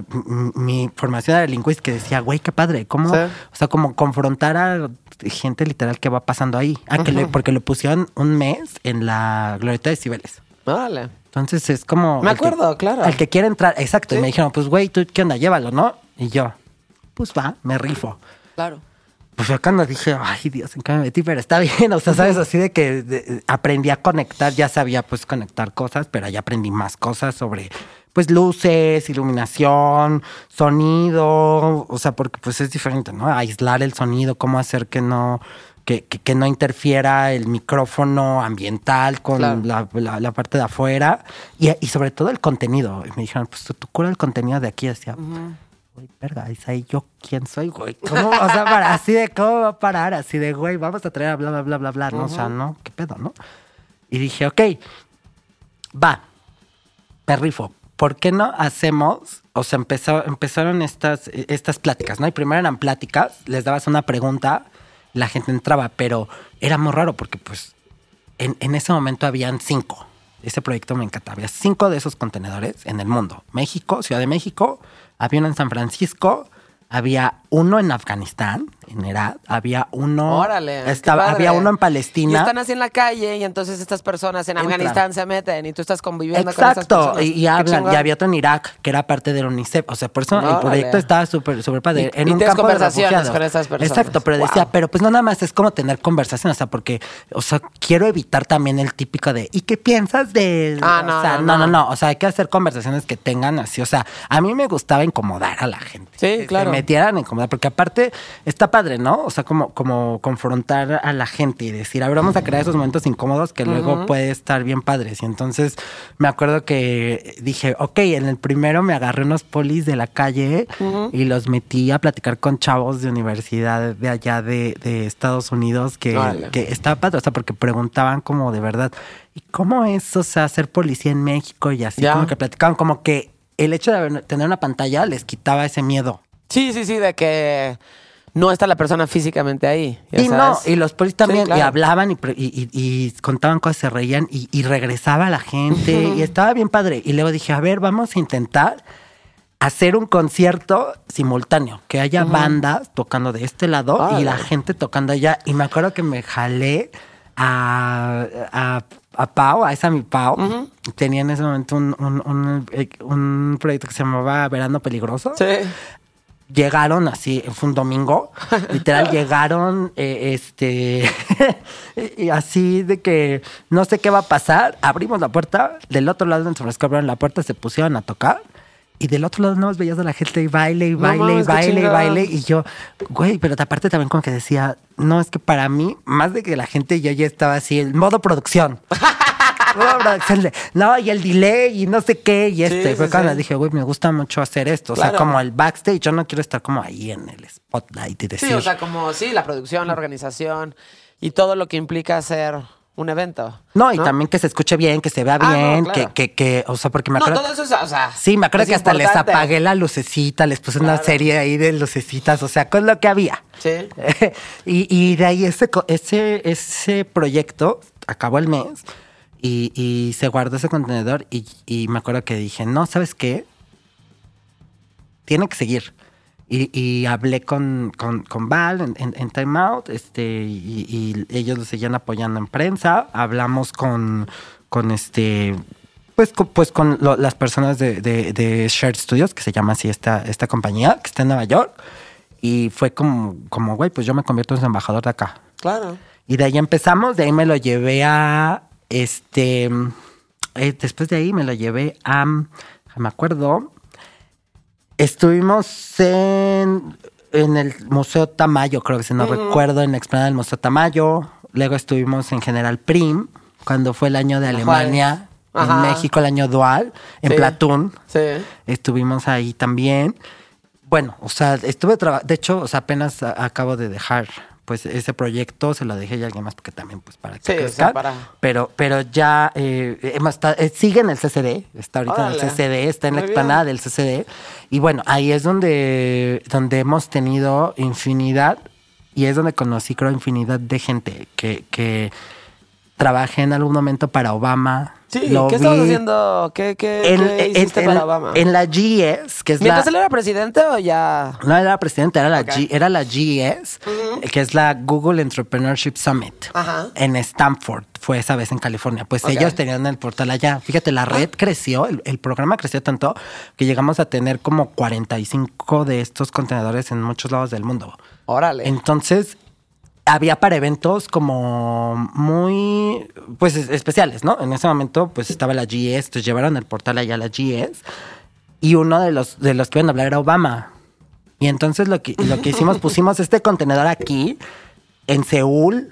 S4: mi formación era lingüística que decía, güey, qué padre, ¿cómo?
S2: Sí.
S4: O sea, como confrontar a gente literal que va pasando ahí. Ah, que le- porque lo pusieron un mes en la Glorieta de Cibeles.
S2: Órale.
S4: Entonces es como.
S2: Me
S4: el que-
S2: acuerdo, claro.
S4: El que quiere entrar, exacto. Y me dijeron, pues, güey, ¿tú qué onda? Llévalo, ¿no? Y yo, pues va, me rifo.
S2: Claro.
S4: Pues yo cuando dije, ay Dios, ¿en qué me metí? Pero está bien, o sea, sabes, así de que de- aprendí a conectar, ya sabía pues conectar cosas, pero ya aprendí más cosas sobre pues luces, iluminación, sonido, o sea, porque pues es diferente, ¿no? Aislar el sonido, cómo hacer que no, que, que, que no interfiera el micrófono ambiental con
S2: Claro.
S4: la, la- la parte de afuera y, y sobre todo el contenido. Y me dijeron, pues tú, tú cura el contenido de aquí, decía, güey, verga, es ahí yo quién soy, güey. ¿Cómo? O sea, para, así de cómo va a parar, así de, güey, vamos a traer a bla, bla, bla, bla, bla, ¿no? O sea, no, qué pedo, ¿no? Y dije, ok, va, me rifo. ¿Por qué no hacemos? O sea, empezó, empezaron estas, estas pláticas, ¿no? Y primero eran pláticas, les dabas una pregunta, la gente entraba, pero era muy raro porque, pues, en, en ese momento habían cinco. Ese proyecto me encantaba. Había cinco de esos contenedores en el mundo. México, Ciudad de México, había uno en San Francisco, había uno en Afganistán, en había uno.
S2: Órale.
S4: estaba, había uno en
S2: Y
S4: Palestina.
S2: están así en la calle y entonces estas personas en
S4: Entran.
S2: Afganistán se meten y tú estás conviviendo con estas
S4: Exacto,
S2: personas.
S4: y, y hablan, y había otro en Irak que era parte del UNICEF, o sea, por eso el proyecto estaba súper súper padre,
S2: Y-
S4: en
S2: y
S4: un campo
S2: conversaciones con estas personas.
S4: Exacto, pero decía, pero pues no nada más es como tener conversación, o sea, porque, o sea, quiero evitar también el típico de, ¿y qué piensas de...?
S2: Ah,
S4: o
S2: no,
S4: sea,
S2: no,
S4: no, no, o sea, hay que hacer conversaciones que tengan así, o sea, a mí me gustaba incomodar a la gente.
S2: Sí,
S4: que
S2: claro.
S4: Se metieran a incomodar, porque aparte está padre, ¿no? O sea, como, como confrontar a la gente y decir, a ver, vamos a crear esos momentos incómodos que luego puede estar bien padres. Y entonces me acuerdo que dije, ok, en el primero me agarré unos polis de la calle y los metí a platicar con chavos de universidad de allá de, de Estados Unidos que,
S2: Órale.
S4: que estaba padre, o sea, porque preguntaban como de verdad, ¿y cómo es, o sea, ser policía en México? Y así como que platicaban como que el hecho de tener una pantalla les quitaba ese miedo.
S2: Sí, sí, sí, de que no está la persona físicamente ahí. ya
S4: Y no, y los polis también,
S2: Sí, claro.
S4: y hablaban y, contaban cosas, se reían y, y regresaba la gente y estaba bien padre. Y luego dije, a ver, vamos a intentar hacer un concierto simultáneo, que haya bandas tocando de este lado y la gente tocando allá. Y me acuerdo que me jalé a, a, a Pau, a esa mi Pau. Tenía en ese momento un, un, un, un proyecto que se llamaba Verano Peligroso
S2: Sí.
S4: Llegaron así, fue un domingo, literal llegaron, eh, este, y así de que no sé qué va a pasar, abrimos la puerta, del otro lado Francisco abrieron la puerta, se pusieron a tocar. Y del otro lado nada más veías a la gente y baile y
S2: No
S4: baile y baile y baile. Y yo, güey, pero aparte también como que decía, no, es que para mí, más de que la gente, yo ya estaba así, en modo producción. No, y el delay y no sé qué. Y este,
S2: Sí,
S4: fue
S2: sí,
S4: cuando
S2: sí.
S4: dije, güey, me gusta mucho hacer esto. O sea,
S2: Claro.
S4: como el backstage, yo no quiero estar como ahí en el spotlight y decir.
S2: Sí, o sea, como sí, la producción, la organización y todo lo que implica hacer un evento.
S4: no, y también que se escuche bien, que se vea
S2: Ah, no,
S4: bien,
S2: claro.
S4: que, que, que, o sea, porque me
S2: No,
S4: acuerdo.
S2: todo eso es, o sea.
S4: Sí, me acuerdo
S2: es
S4: que hasta les apagué la lucecita, les puse una serie ahí de lucecitas, o sea, con lo que había.
S2: Sí.
S4: y, y de ahí ese, co- ese, ese proyecto acabó el mes y, y se guardó ese contenedor y, y me acuerdo que dije, no, ¿sabes qué? Tiene que seguir. Y, y hablé con, con, con Val en, en, en Time Out, este, y, ellos lo seguían apoyando en prensa. Hablamos con, con este, pues, con, pues con lo- las personas de, de, de Shared Studios, que se llama así esta, esta compañía, que está en Nueva York. Y fue como, como, güey, pues yo me convierto en embajador de acá.
S2: Claro.
S4: Y de ahí empezamos, de ahí me lo llevé a, este, eh, después de ahí me lo llevé a, me acuerdo, estuvimos en, en el Museo Tamayo, creo que si no recuerdo, en la explanada del Museo Tamayo. Luego estuvimos en General Prim, cuando fue el año de Alemania,
S2: Juárez.
S4: en
S2: Ajá.
S4: México el año dual, en
S2: Sí.
S4: Platón.
S2: Sí.
S4: Estuvimos ahí también. Bueno, o sea, estuve trabajando, de hecho, o sea, apenas acabo de dejar pues ese proyecto, se lo dejé a alguien más porque también pues para que
S2: Sí,
S4: crezcan.
S2: para-
S4: Pero, pero ya eh, hemos esta- eh, sigue en el CCD, está ahorita en el CCD, está en la explanada del CCD. Y bueno, ahí es donde, donde hemos tenido infinidad y es donde conocí, creo, infinidad de gente que, que trabajé en algún momento para Obama.
S2: Sí,
S4: Lo
S2: ¿qué estabas
S4: vi
S2: haciendo? ¿Qué, qué,
S4: en,
S2: qué
S4: en-
S2: hiciste
S4: en-
S2: para Obama?
S4: en la GES, que es la...
S2: ¿Mientras él era presidente o ya...?
S4: No era la presidenta, era la,
S2: Ok.
S4: G- era la GES, que es la Google Entrepreneurship Summit.
S2: Ajá.
S4: En Stanford, fue esa vez en California. Pues ellos tenían el portal allá. Fíjate, la red creció, el, el programa creció tanto que llegamos a tener como 45 de estos contenedores en muchos lados del mundo.
S2: Órale.
S4: Entonces, había para eventos como muy, pues, es- especiales, ¿no? En ese momento, pues, estaba la GS, entonces llevaron el portal allá a la GS y uno de los, de los que iban a hablar era Obama. Y entonces lo que, lo que hicimos, pusimos este contenedor aquí, en Seúl,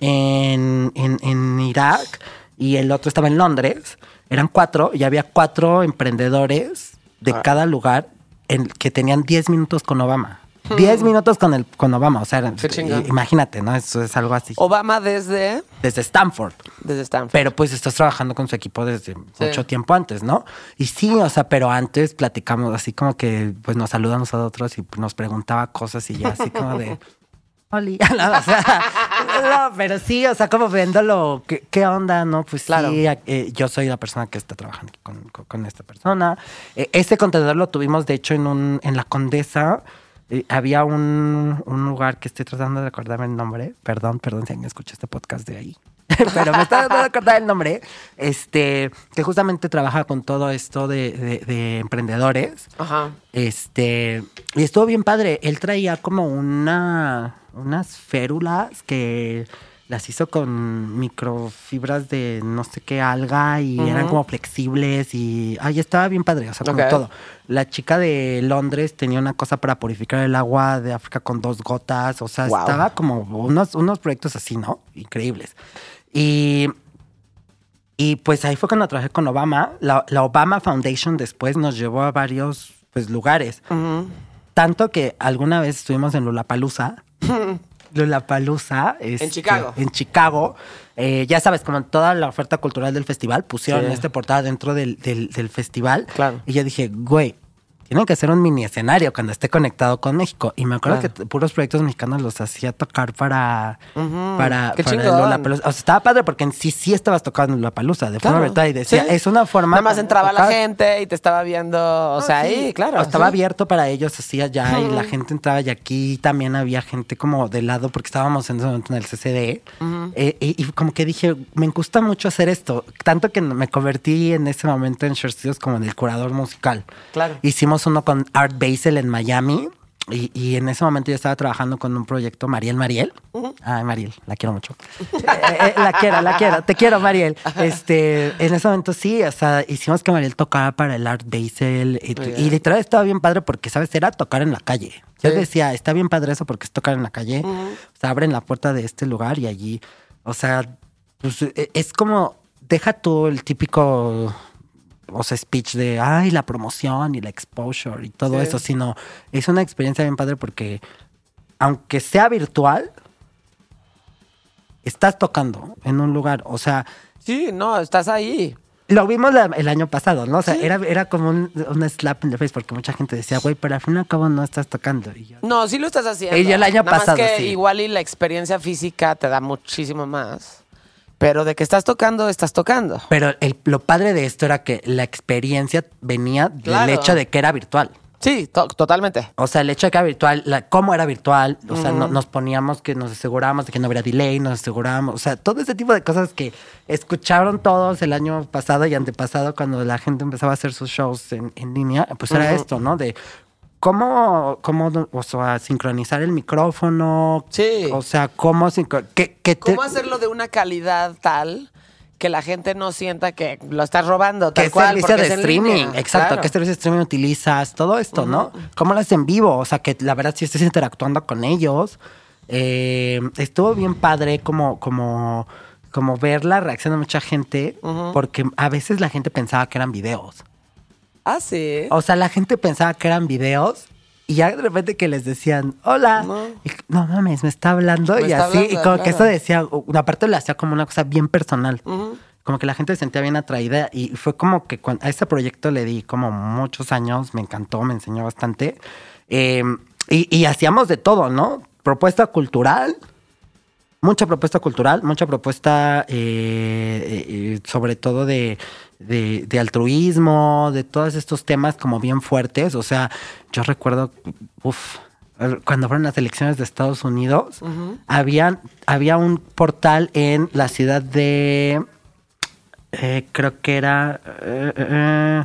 S4: en, en, en Irak, y el otro estaba en Londres. Eran cuatro, y había cuatro emprendedores de
S2: Ah.
S4: cada lugar en, que tenían 10 minutos con Obama. 10 minutos con el con Obama, o sea,
S2: Hmm.
S4: Imagínate, ¿no? Eso es algo así.
S2: Obama desde...
S4: Desde Stanford.
S2: Desde Stanford.
S4: Pero pues estás trabajando con su equipo desde mucho tiempo antes, ¿no? Y sí, o sea, pero antes platicamos así como que pues nos saludamos a otros y nos preguntaba cosas y ya así como de... Oli, no, o sea, no, pero sí, o sea, como viéndolo, ¿qué, qué onda? No, pues
S2: Claro.
S4: sí, eh, yo soy la persona que está trabajando con, con- con esta persona. Eh, este contenedor lo tuvimos, de hecho, en un en la Condesa. Eh, había un, un lugar que estoy tratando de acordarme el nombre. Perdón, perdón si alguien escucha este podcast de ahí. pero me está tratando de acordar el nombre. Este, que justamente trabaja con todo esto de, de- de emprendedores.
S2: Ajá.
S4: Este, y estuvo bien padre. Él traía como una, unas férulas que las hizo con microfibras de no sé qué alga y eran como flexibles y, ay, estaba bien padre, o sea, como
S2: Ok.
S4: todo. La chica de Londres tenía una cosa para purificar el agua de África con dos gotas, o sea,
S2: Wow.
S4: estaba como unos, unos proyectos así, ¿no? Increíbles. Y y pues ahí fue cuando trabajé con Obama. La, la Obama Foundation después nos llevó a varios pues, lugares. Tanto que alguna vez estuvimos en Lollapalooza. Lollapalooza. este,
S2: Chicago.
S4: En Chicago. Eh, ya sabes, como en toda la oferta cultural del festival, pusieron
S2: Sí.
S4: este portal dentro del, del- del festival.
S2: Claro.
S4: Y yo dije, güey, tienen que hacer un mini escenario cuando esté conectado con México. Y me acuerdo
S2: Claro.
S4: que puros proyectos mexicanos los hacía tocar para, para,
S2: Qué
S4: para. Lollapalooza. O sea, estaba padre porque en sí sí estabas tocando en Lollapalooza de forma virtual y decía,
S2: Sí.
S4: es una forma...
S2: Nada más entraba la
S4: tocar".
S2: gente y te estaba viendo, o
S4: No,
S2: sea,
S4: sí.
S2: ahí, claro.
S4: O estaba
S2: sí.
S4: abierto para ellos así allá y la gente entraba y aquí también había gente como de lado porque estábamos en ese momento en el CCD Eh, y, y como que dije, me gusta mucho hacer esto, tanto que me convertí en ese momento en Short Studios como en el curador musical.
S2: Claro.
S4: Hicimos uno con Art Basel en Miami. Y, y en ese momento yo estaba trabajando con un proyecto Mariel Mariel. Ay, Mariel, la quiero mucho. Eh, eh, la quiero, la quiero. Te quiero, Mariel. Este, en ese momento sí, o sea, hicimos que Mariel tocara para el Art Basel. Y, y literal estaba bien padre porque, ¿sabes? Era tocar en la calle. Yo
S2: Sí.
S4: decía, está bien padre eso porque es tocar en la calle. O sea, abren la puerta de este lugar y allí, o sea, pues, e- es como, deja tú el típico o sea, speech de, ay, la promoción y la exposure y todo
S2: Sí.
S4: eso, sino es una experiencia bien padre porque aunque sea virtual, estás tocando en un lugar, o sea,
S2: Sí, no, estás ahí.
S4: lo vimos la- el año pasado, ¿no? O sea, era, era como un, un slap in the face porque mucha gente decía, güey, pero al fin y al cabo no estás tocando. Y yo,
S2: No, sí lo estás haciendo.
S4: Y yo el año
S2: Nada
S4: pasado,
S2: más que
S4: sí.
S2: igual y la experiencia física te da muchísimo más. Pero de que estás tocando, estás tocando.
S4: Pero el- lo padre de esto era que la experiencia venía del hecho de que era virtual.
S2: Sí, to- totalmente.
S4: O sea, el hecho de que era virtual, la, cómo era virtual, o sea, no- nos poníamos que nos asegurábamos de que no habría delay, nos asegurábamos, o sea, todo ese tipo de cosas que escucharon todos el año pasado y antepasado cuando la gente empezaba a hacer sus shows en, en línea, pues era esto, ¿no? De cómo, cómo, o sea, sincronizar el micrófono.
S2: Sí.
S4: O sea, cómo, que, que te-
S2: ¿Cómo hacerlo de una calidad tal que la gente no sienta que lo estás robando? Tal
S4: ¿Qué
S2: cual,
S4: servicio de
S2: es
S4: streaming?
S2: línea.
S4: Exacto,
S2: Claro.
S4: ¿qué servicio de streaming utilizas? Todo esto, ¿no? ¿Cómo lo haces en vivo? O sea, que la verdad sí estés interactuando con ellos. Eh, estuvo bien padre como, como, como ver la reacción de mucha gente, porque a veces la gente pensaba que eran videos.
S2: Ah, sí.
S4: O sea, la gente pensaba que eran videos y ya de repente que les decían, hola.
S2: No.
S4: Y, no mames, me está hablando
S2: Me
S4: y
S2: está
S4: así. y como que eso decía, una parte lo hacía como una cosa bien personal. Como que la gente se sentía bien atraída y fue como que cuando, a ese proyecto le di como muchos años, me encantó, me enseñó bastante. Eh, y, y hacíamos de todo, ¿no? Propuesta cultural, mucha propuesta cultural, mucha propuesta eh, eh, eh, sobre todo de, de, de altruismo, de todos estos temas como bien fuertes. O sea, yo recuerdo, uff, cuando fueron las elecciones de Estados Unidos, habían, había un portal en la ciudad de, eh, creo que era... eh, eh,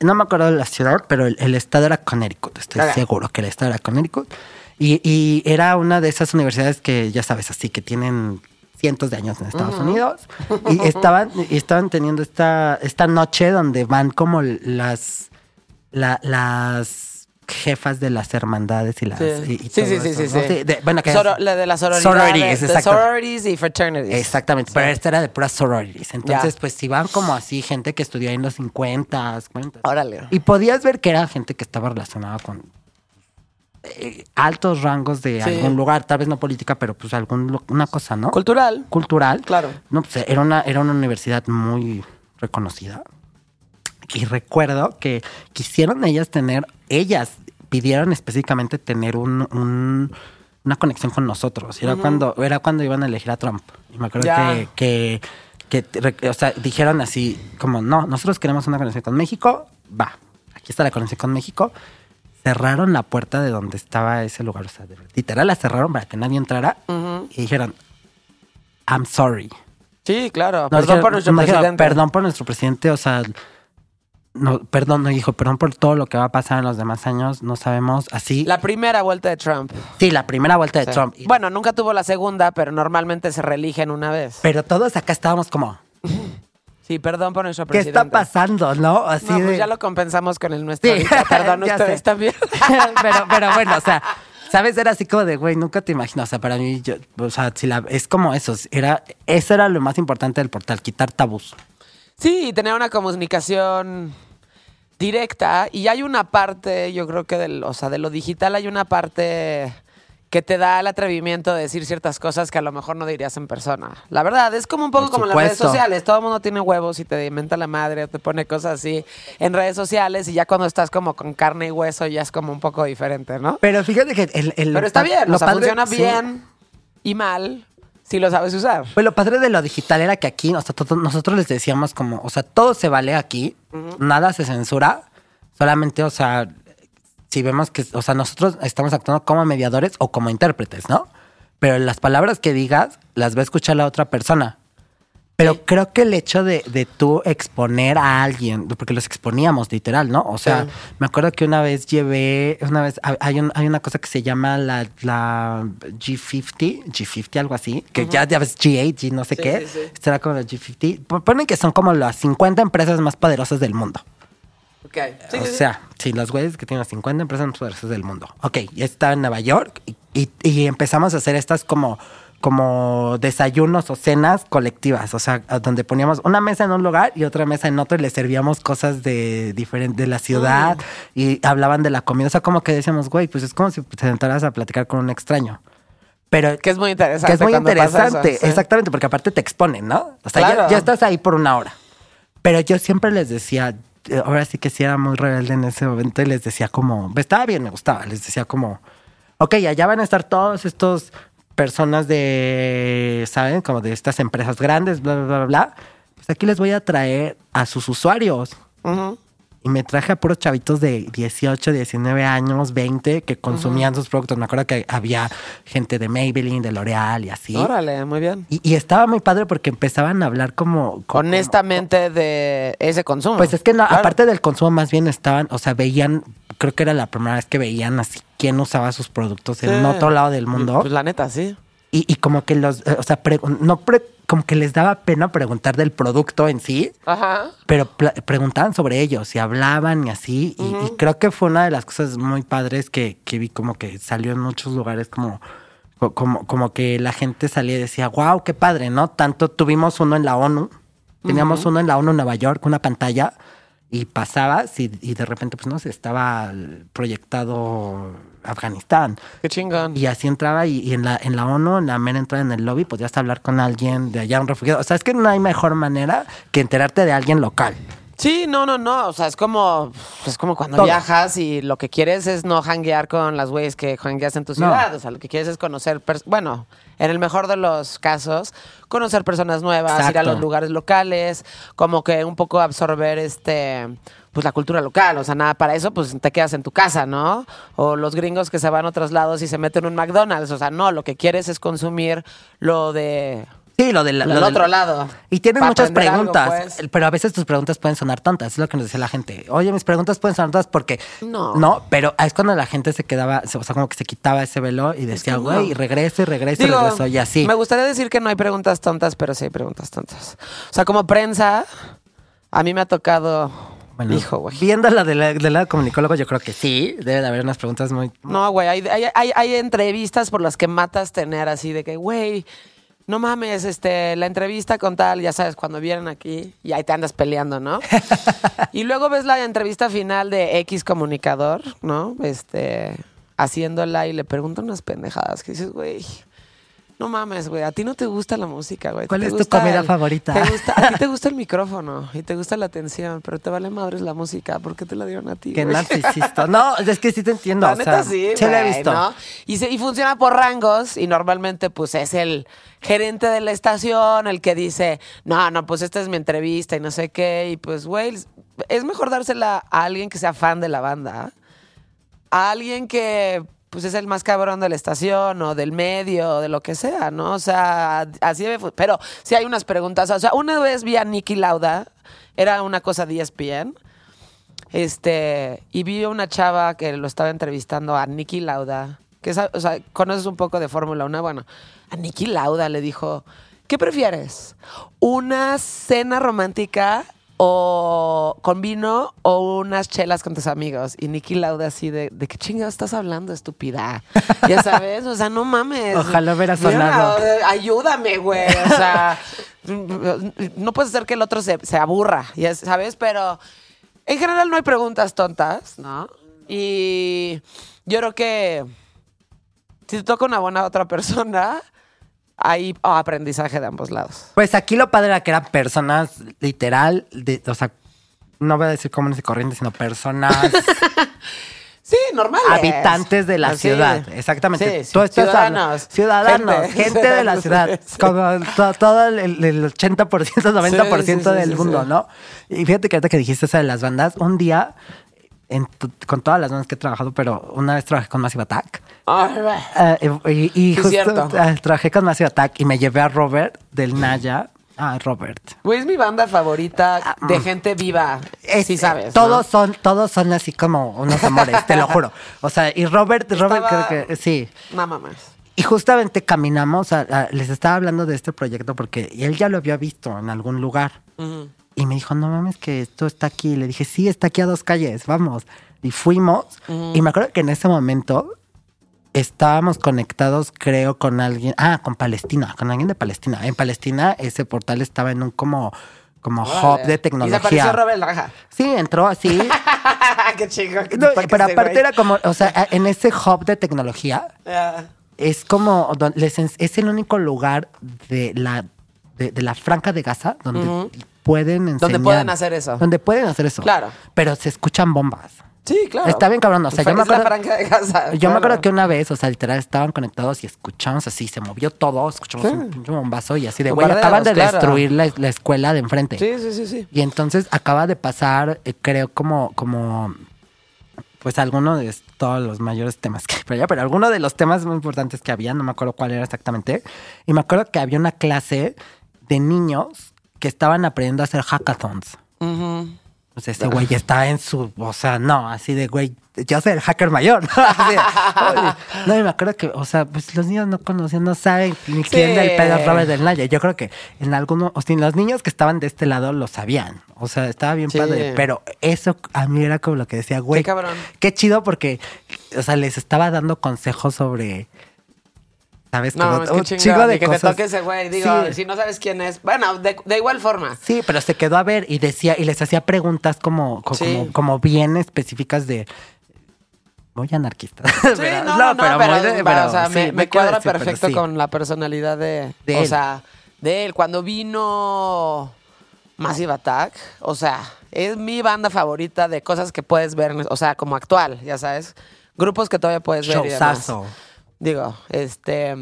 S4: no me acuerdo de la ciudad, pero el, el estado era Connecticut. Estoy seguro que el estado era Connecticut. Y, y era una de esas universidades que, ya sabes, así que tienen cientos de años en Estados Unidos. Y estaban, y estaban teniendo esta, esta noche donde van como las, la- las jefas de las hermandades y las...
S2: Sí.
S4: y- y
S2: Sí, sí, sí,
S4: eso,
S2: sí,
S4: ¿no?
S2: sí.
S4: de- bueno, que
S2: Soro- la de las.
S4: Sororities,
S2: de sororities y fraternities.
S4: Exactamente, pero esta era de puras sororities. Entonces, pues si van como así, gente que estudió ahí en los 50, 40.
S2: Órale.
S4: Y podías ver que era gente que estaba relacionada con eh, altos rangos de
S2: Sí.
S4: algún lugar, tal vez no política, pero pues algún lu- una cosa, ¿no?
S2: Cultural.
S4: Cultural.
S2: Claro.
S4: No, pues era una, era una universidad muy reconocida. Y recuerdo que quisieron ellas tener, ellas pidieron específicamente tener un, un- una conexión con nosotros. Era, cuando, era cuando iban a elegir a Trump. Y me acuerdo
S2: Ya.
S4: que, que, o sea, dijeron así, como, no, nosotros queremos una conexión con México, va, aquí está la conexión con México. Cerraron la puerta de donde estaba ese lugar. O sea, de- literal la cerraron para que nadie entrara. Y dijeron, I'm sorry.
S2: Sí, claro. Perdón
S4: dijeron-
S2: por nuestro
S4: dijeron,
S2: presidente.
S4: Perdón por nuestro presidente, o sea, no, perdón, no dijo, perdón por todo lo que va a pasar en los demás años, no sabemos, así.
S2: La primera vuelta de Trump.
S4: sí, la primera vuelta de
S2: Sí.
S4: Trump.
S2: Bueno, nunca tuvo la segunda, pero normalmente se reeligen una vez.
S4: Pero todos acá estábamos como,
S2: Sí, perdón por nuestro
S4: ¿qué
S2: presidente.
S4: está pasando, no? Así
S2: No,
S4: de...
S2: ya lo compensamos con el nuestro.
S4: Sí,
S2: ahorita. Perdón,
S4: ya
S2: ustedes
S4: sé.
S2: también.
S4: pero, pero bueno, o sea, ¿sabes? Era así como de, güey, nunca te imaginas. O sea, para mí, yo, o sea, si la, es como eso. Era, eso era lo más importante del portal, quitar tabús.
S2: Sí, tener una comunicación directa. Y hay una parte, yo creo que del, o sea, de lo digital hay una parte que te da el atrevimiento de decir ciertas cosas que a lo mejor no dirías en persona. La verdad, es como un poco
S4: Por
S2: como en las redes sociales. Todo el mundo tiene huevos y te inventa la madre o te pone cosas así en redes sociales y ya cuando estás como con carne y hueso ya es como un poco diferente, ¿no?
S4: Pero fíjate que el... el-
S2: Pero está bien,
S4: lo
S2: o sea,
S4: padre-
S2: funciona
S4: sí.
S2: bien y mal si lo sabes usar.
S4: Pues lo padre de lo digital era que aquí, o sea, todo- nosotros les decíamos como, o sea, todo se vale aquí, nada se censura, solamente, o sea, si vemos que, o sea, nosotros estamos actuando como mediadores o como intérpretes, ¿no? Pero las palabras que digas las va a escuchar la otra persona. Pero
S2: Sí.
S4: creo que el hecho de, de tú exponer a alguien, porque los exponíamos literal, ¿no? O sea,
S2: Sí.
S4: me acuerdo que una vez llevé, una vez, hay, un- hay una cosa que se llama la, la G50, G50, algo así, que ya, ya ves G8, G no sé
S2: Sí,
S4: qué. era como la G50. P- Ponen que son como las 50 empresas más poderosas del mundo.
S2: Ok. Sí,
S4: o
S2: sí,
S4: sea, sí, los güeyes que tienen las 50 empresas poderosas del mundo. Ok, y estaba en Nueva York y, y- y empezamos a hacer estas como, como desayunos o cenas colectivas. O sea, donde poníamos una mesa en un lugar y otra mesa en otro y les servíamos cosas de diferente de la ciudad y hablaban de la comida. O sea, como que decíamos, güey, pues es como si te sentaras a platicar con un extraño. Pero
S2: Que es muy interesante.
S4: que es muy
S2: pasa eso,
S4: interesante,
S2: sí.
S4: exactamente, porque aparte te exponen, ¿no? O sea, ya-
S2: Claro.
S4: ya, estás ahí por una hora. Pero yo siempre les decía, ahora sí que sí era muy rebelde en ese momento y les decía como, estaba bien, me gustaba, les decía como, ok, allá van a estar todos estos personas de, ¿saben? Como de estas empresas grandes, bla, bla, bla, bla. Pues aquí les voy a traer a sus usuarios.
S2: Ujú.
S4: Y me traje a puros chavitos de 18, 19 años, 20, que consumían sus productos. Me acuerdo que había gente de Maybelline, de L'Oreal y así.
S2: Órale, muy bien.
S4: Y, y estaba muy padre porque empezaban a hablar como... como-
S2: Honestamente de ese consumo.
S4: Pues es que no,
S2: Claro.
S4: aparte del consumo, más bien estaban, o sea, veían, creo que era la primera vez que veían así quién usaba sus productos en
S2: Sí.
S4: otro lado del mundo.
S2: Pues la neta, sí.
S4: Y, y como que los, eh, o sea, pre- no pre- como que les daba pena preguntar del producto en sí,
S2: Ajá.
S4: pero preguntaban sobre ellos y hablaban y así. Y, y creo que fue una de las cosas muy padres que, que vi como que salió en muchos lugares como, co- como, como que la gente salía y decía, wow, qué padre, ¿no? Tanto tuvimos uno en la ONU, teníamos uno en la ONU en Nueva York, una pantalla, y pasabas y, y de repente, pues no sé, estaba proyectado Afganistán.
S2: Qué chingón.
S4: Y así entraba y, y en, la, en la ONU, en la mera entrada en el lobby, podías hablar con alguien de allá, un refugiado. O sea, es que no hay mejor manera que enterarte de alguien local.
S2: Sí, no, no, no. O sea, es como, es como cuando
S4: Todo.
S2: viajas y lo que quieres es no hanguear con las güeyes que hangueas en tu
S4: No.
S2: ciudad. O sea, lo que quieres es conocer, bueno, en el mejor de los casos, conocer personas nuevas, ir a los lugares locales, como que un poco absorber este, pues la cultura local. O sea, nada, para eso, pues te quedas en tu casa, ¿no? O los gringos que se van a otros lados y se meten en un McDonald's. O sea, no, lo que quieres es consumir lo de.
S4: Sí, lo del,
S2: Lo otro lado.
S4: Y tienen muchas
S2: algo,
S4: preguntas,
S2: pues.
S4: pero a veces tus preguntas pueden sonar tontas, es lo que nos decía la gente. Oye, mis preguntas pueden sonar tontas porque...
S2: No.
S4: No, pero es cuando la gente se quedaba, o sea, como que se quitaba ese velo y decía,
S2: que no.
S4: güey, y regreso y regreso y
S2: Digo,
S4: regreso y así.
S2: Me gustaría decir que no hay preguntas tontas, pero sí hay preguntas tontas. O sea, como prensa, a mí me ha tocado.
S4: Bueno,
S2: hijo, güey.
S4: Viendo la del del lado comunicólogo, yo creo que sí, debe de haber unas preguntas muy...
S2: No, güey, hay, hay, hay, hay entrevistas por las que matas tener así de que, güey, no mames, este, la entrevista con tal, ya sabes, cuando vienen aquí y ahí te andas peleando, ¿no? y luego ves la entrevista final de X comunicador, ¿no? Este, haciéndola y le preguntan unas pendejadas que dices, güey. No mames, güey, a ti no te gusta la música, güey.
S4: ¿Cuál es tu comida
S2: el-
S4: favorita?
S2: te gusta- a ti te gusta el micrófono y te gusta la atención, pero te vale madres la música. ¿Por qué te la dieron a ti?
S4: Qué narcisista. No, es que sí te entiendo.
S2: La
S4: o
S2: neta
S4: sea,
S2: sí,
S4: sí la he visto.
S2: ¿no? Y, se- y funciona por rangos y normalmente pues es el gerente de la estación el que dice, no, no, pues esta es mi entrevista y no sé qué. Y pues, güey, es mejor dársela a alguien que sea fan de la banda, a alguien que pues es el más cabrón de la estación o del medio o de lo que sea, ¿no? O sea, así debe... Pero sí hay unas preguntas. O sea, una vez vi a Nicky Lauda, era una cosa de ESPN, este, y vi a una chava que lo estaba entrevistando a Nicky Lauda, que es, o sea, conoces un poco de Fórmula 1, bueno, a Nicky Lauda le dijo, ¿qué prefieres? ¿Una cena romántica o con vino o unas chelas con tus amigos? Y Nicky Lauda así de, ¿de qué chingados estás hablando, estúpida? Ya sabes, o sea, no mames.
S4: Ojalá hubiera
S2: Mira,
S4: sonado.
S2: eh, ayúdame, güey, o sea, no puedes hacer que el otro se, se aburra, ya sabes, pero... En general no hay preguntas tontas, ¿no? Y yo creo que si te toca una buena otra persona, hay oh, aprendizaje de ambos lados.
S4: Pues aquí lo padre era que eran personas literal, de, o sea, no voy a decir comunes y corrientes, sino personas
S2: Sí, normal.
S4: habitantes de la ciudad. Exactamente.
S2: Sí,
S4: Tú estás
S2: ciudadanos.
S4: ciudadanos, gente.
S2: Gente.
S4: de la ciudad. Como to- todo el, el 80%, 90%
S2: Sí,
S4: del mundo. ¿no? Y fíjate que ahorita que dijiste eso de las bandas, un día, en tu- con todas las bandas que he trabajado, pero una vez trabajé con Massive Attack. Eh, y y
S2: Sí,
S4: justo
S2: cierto.
S4: eh, trabajé con Massive Attack y me llevé a Robert del Naya. Ah, Robert.
S2: Güey, es mi banda favorita de gente viva.
S4: Es-
S2: sí sabes,
S4: Todos
S2: ¿no?
S4: son, todos son así como unos amores, te lo juro. O sea, y Robert, Robert
S2: Estaba-
S4: creo que sí.
S2: No mames.
S4: Y justamente caminamos, a- a- les estaba hablando de este proyecto porque él ya lo había visto en algún lugar.
S2: Ujú.
S4: Y me dijo, no mames, que esto está aquí. Le dije, sí, está aquí a dos calles, vamos. Y fuimos. Y me acuerdo que en ese momento estábamos conectados, creo, con alguien. Ah, con Palestina, con alguien de Palestina. En Palestina ese portal estaba en un como, como hub
S2: Órale.
S4: de
S2: Y se
S4: tecnología.
S2: apareció Robert Laja.
S4: Sí, entró así.
S2: Qué chingo. qué
S4: No, pero aparte
S2: güey.
S4: era como, o sea, en ese hub de tecnología
S2: Ah.
S4: es como, es el único lugar de la, de, de la franja de Gaza donde pueden enseñar.
S2: Donde pueden hacer eso.
S4: Donde pueden hacer eso.
S2: Claro.
S4: Pero se escuchan bombas.
S2: Sí, claro.
S4: Está bien cabrón, o sea, yo me
S2: Es la
S4: acuerdo-
S2: de casa.
S4: Yo me acuerdo que una vez, o sea, literal estaban conectados y escuchamos así, se movió todo, escuchamos
S2: Sí.
S4: un pinche bombazo y así de, güey, acaban de
S2: claro.
S4: destruir la, la escuela de enfrente.
S2: Sí, sí, sí, sí.
S4: Y entonces acaba de pasar, eh, creo, como, como, pues alguno de todos los mayores temas que hay por allá, pero alguno de los temas muy importantes que había, no me acuerdo cuál era exactamente. Y me acuerdo que había una clase de niños que estaban aprendiendo a hacer hackathons.
S2: Ujú.
S4: O sea, ese güey estaba en su, o sea, no, así de, güey, yo soy el hacker mayor. ¿no? Así de, oye. no, y me acuerdo que, o sea, pues los niños no conocían, no saben ni quién del pedo es Robert del Naya. Yo creo que en algunos, o sea, los niños que estaban de este lado lo sabían. O sea, estaba bien
S2: Sí.
S4: padre. Pero eso a mí era como lo que decía, güey.
S2: Qué cabrón.
S4: Qué chido porque, o sea, les estaba dando consejos sobre. ¿Sabes?
S2: No,
S4: Como
S2: es
S4: un
S2: que
S4: chingo
S2: chingón,
S4: de
S2: y que te toque ese güey. Digo,
S4: Sí.
S2: si no sabes quién es. Bueno, de, de igual forma.
S4: Sí, pero se quedó a ver y decía, y les hacía preguntas como,
S2: Sí.
S4: como, como bien específicas de muy anarquista.
S2: Sí, no, no, no, pero,
S4: muy de- pero
S2: o sea,
S4: sí,
S2: me, cuadra
S4: decir, pero
S2: perfecto
S4: sí.
S2: con la personalidad de,
S4: De
S2: o
S4: él.
S2: sea, de él. Cuando vino Massive Attack, o sea, es mi banda favorita de cosas que puedes ver, o sea, como actual, ya sabes, grupos que todavía puedes ver y demás. Digo, este.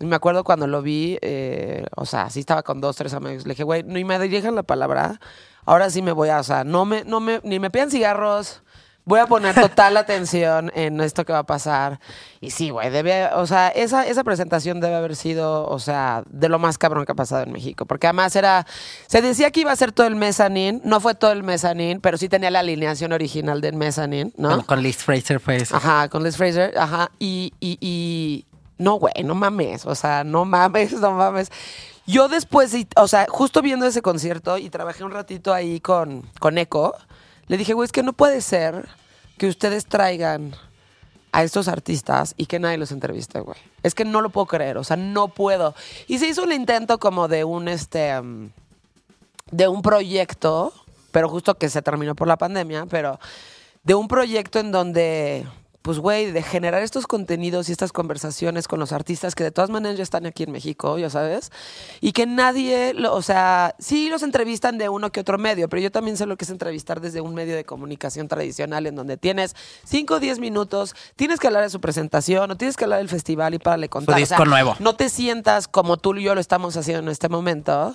S2: Me acuerdo cuando lo vi, eh, o sea, sí estaba con dos, tres amigos. Le dije, güey, ni me dirijan la palabra. Ahora sí me voy a, o sea, no me, no me, ni me pidan cigarros. Voy a poner total atención en esto que va a pasar. Y sí, güey, debe, o sea, esa, esa presentación debe haber sido, o sea, de lo más cabrón que ha pasado en México. Porque además era, se decía que iba a ser todo el mezzanine, no fue todo el mezzanine, pero sí tenía la alineación original del mezzanine, ¿no?
S4: Con, con Liz Fraser fue eso.
S2: Ajá, con Liz Fraser, ajá. Y, y, y no, güey, no mames. O sea, no mames, no mames. Yo después, o sea, justo viendo ese concierto y trabajé un ratito ahí con, con Echo, le dije, güey, es que no puede ser que ustedes traigan a estos artistas y que nadie los entreviste, güey. Es que no lo puedo creer, o sea, no puedo. Y se hizo un intento como de un, este, mm, de un proyecto, pero justo que se terminó por la pandemia, pero de un proyecto en donde, pues, güey, de generar estos contenidos y estas conversaciones con los artistas que de todas maneras ya están aquí en México, ya sabes, y que nadie, lo- o sea, sí los entrevistan de uno que otro medio, pero yo también sé lo que es entrevistar desde un medio de comunicación tradicional en donde tienes 5 o 10 minutos, tienes que hablar de su presentación o tienes que hablar del festival y para le contar. O
S4: disco
S2: sea,
S4: nuevo.
S2: no te sientas como tú y yo lo estamos haciendo en este momento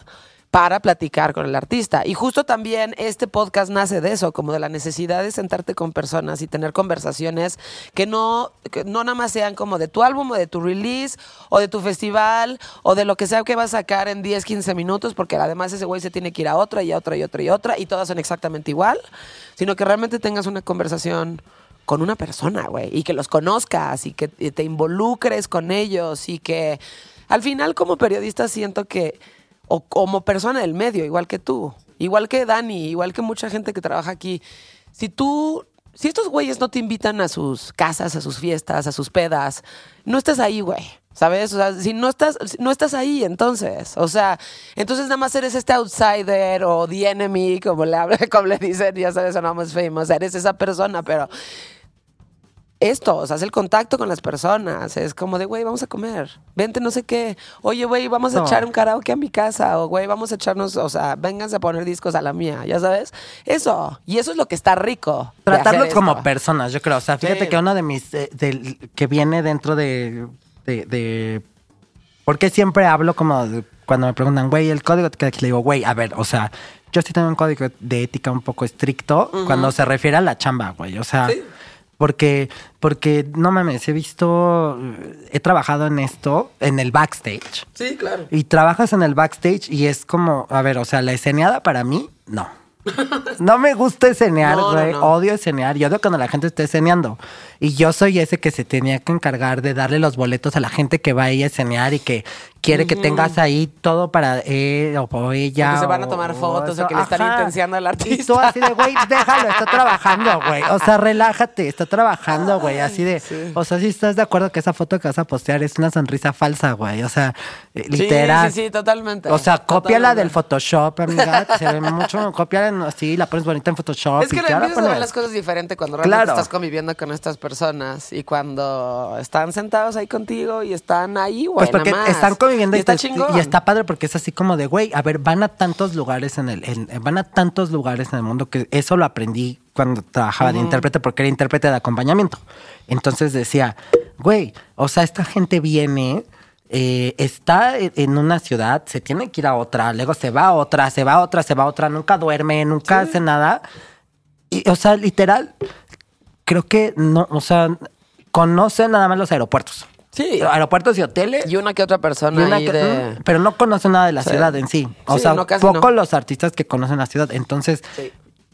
S2: para platicar con el artista. Y justo también este podcast nace de eso, como de la necesidad de sentarte con personas y tener conversaciones que no, no nada más sean como de tu álbum o de tu release o de tu festival o de lo que sea que vas a sacar en 10, 15 minutos, porque además ese güey se tiene que ir a otra y a otra y otra y otra y todas son exactamente igual, sino que realmente tengas una conversación con una persona, güey, y que los conozcas y que te involucres con ellos y que al final como periodista siento que, o como persona del medio, igual que tú, igual que Dani, igual que mucha gente que trabaja aquí, si tú, si estos güeyes no te invitan a sus casas, a sus fiestas, a sus pedas, no estás ahí, güey. ¿Sabes? O sea, si no estás, no estás ahí, entonces. O sea, entonces nada más eres este outsider o the enemy, como le, como le dicen, ya sabes, sonamos famous. Eres esa persona, pero esto, o sea, es el contacto con las personas. Es como de, güey, vamos a comer. Vente, no sé qué. Oye, güey, vamos a
S4: No.
S2: echar un karaoke a mi casa. O, güey, vamos a echarnos, o sea, vénganse a poner discos a la mía. Ya sabes. Eso. Y eso es lo que está rico. de
S4: Tratarlos como personas, yo creo. O sea, fíjate
S2: Sí.
S4: que uno de mis. eh, que viene dentro de. de, de- porque siempre hablo como. de- cuando me preguntan, güey, el código que le digo, güey, a ver, o sea, yo sí tengo un código de ética un poco estricto cuando se refiere a la chamba, güey. O sea.
S2: Sí.
S4: Porque, porque, no mames, he visto, he trabajado en esto, en el backstage.
S2: Sí, claro.
S4: Y trabajas en el backstage y es como, a ver, o sea, la esceneada para mí, no. No me gusta escenear,
S2: No, no,
S4: güey.
S2: no.
S4: Odio escenear. Yo odio cuando la gente está esceneando. Y yo soy ese que se tenía que encargar de darle los boletos a la gente que va ahí a escenear y que quiere que tengas ahí todo para él o ella.
S2: O que se van a tomar
S4: o
S2: fotos o que le están intenciando al
S4: Y
S2: artista.
S4: tú así de, güey, déjalo, está trabajando, güey. O sea, relájate, está trabajando, güey. Así de,
S2: sí.
S4: o sea, si estás de acuerdo que esa foto que vas a postear es una sonrisa falsa, güey. O sea, eh,
S2: Sí,
S4: literal.
S2: Sí, sí, totalmente.
S4: O sea, cópiala
S2: Totalmente.
S4: del Photoshop, amiga. Se ve mucho. Cópiala así, la pones bonita en Photoshop.
S2: Es que
S4: y
S2: empiezas a ver
S4: pones.
S2: las cosas diferente cuando realmente
S4: Claro.
S2: estás conviviendo con estas personas y cuando están sentados ahí contigo y están ahí, güey,
S4: Pues porque
S2: nada más.
S4: están
S2: Y está
S4: te-
S2: chingón.
S4: y está padre porque es así como de, güey, a ver, van a tantos lugares en el, en- van a tantos lugares en el mundo que eso lo aprendí cuando trabajaba de intérprete porque era intérprete de acompañamiento. Entonces decía, güey, o sea, esta gente viene, eh, está en- en una ciudad, se tiene que ir a otra, luego se va a otra, se va a otra, se va a otra, nunca duerme, nunca hace nada. Y, o sea, literal, creo que no, o sea, conoce nada más los aeropuertos.
S2: Sí.
S4: Aeropuertos y hoteles.
S2: Y una que otra
S4: Y
S2: persona
S4: una
S2: ahí
S4: que-
S2: de...
S4: Pero no conoce nada de la
S2: Sí.
S4: ciudad en sí. O
S2: Sí,
S4: sea,
S2: no,
S4: poco
S2: no.
S4: los artistas que conocen la ciudad. Entonces,
S2: Sí.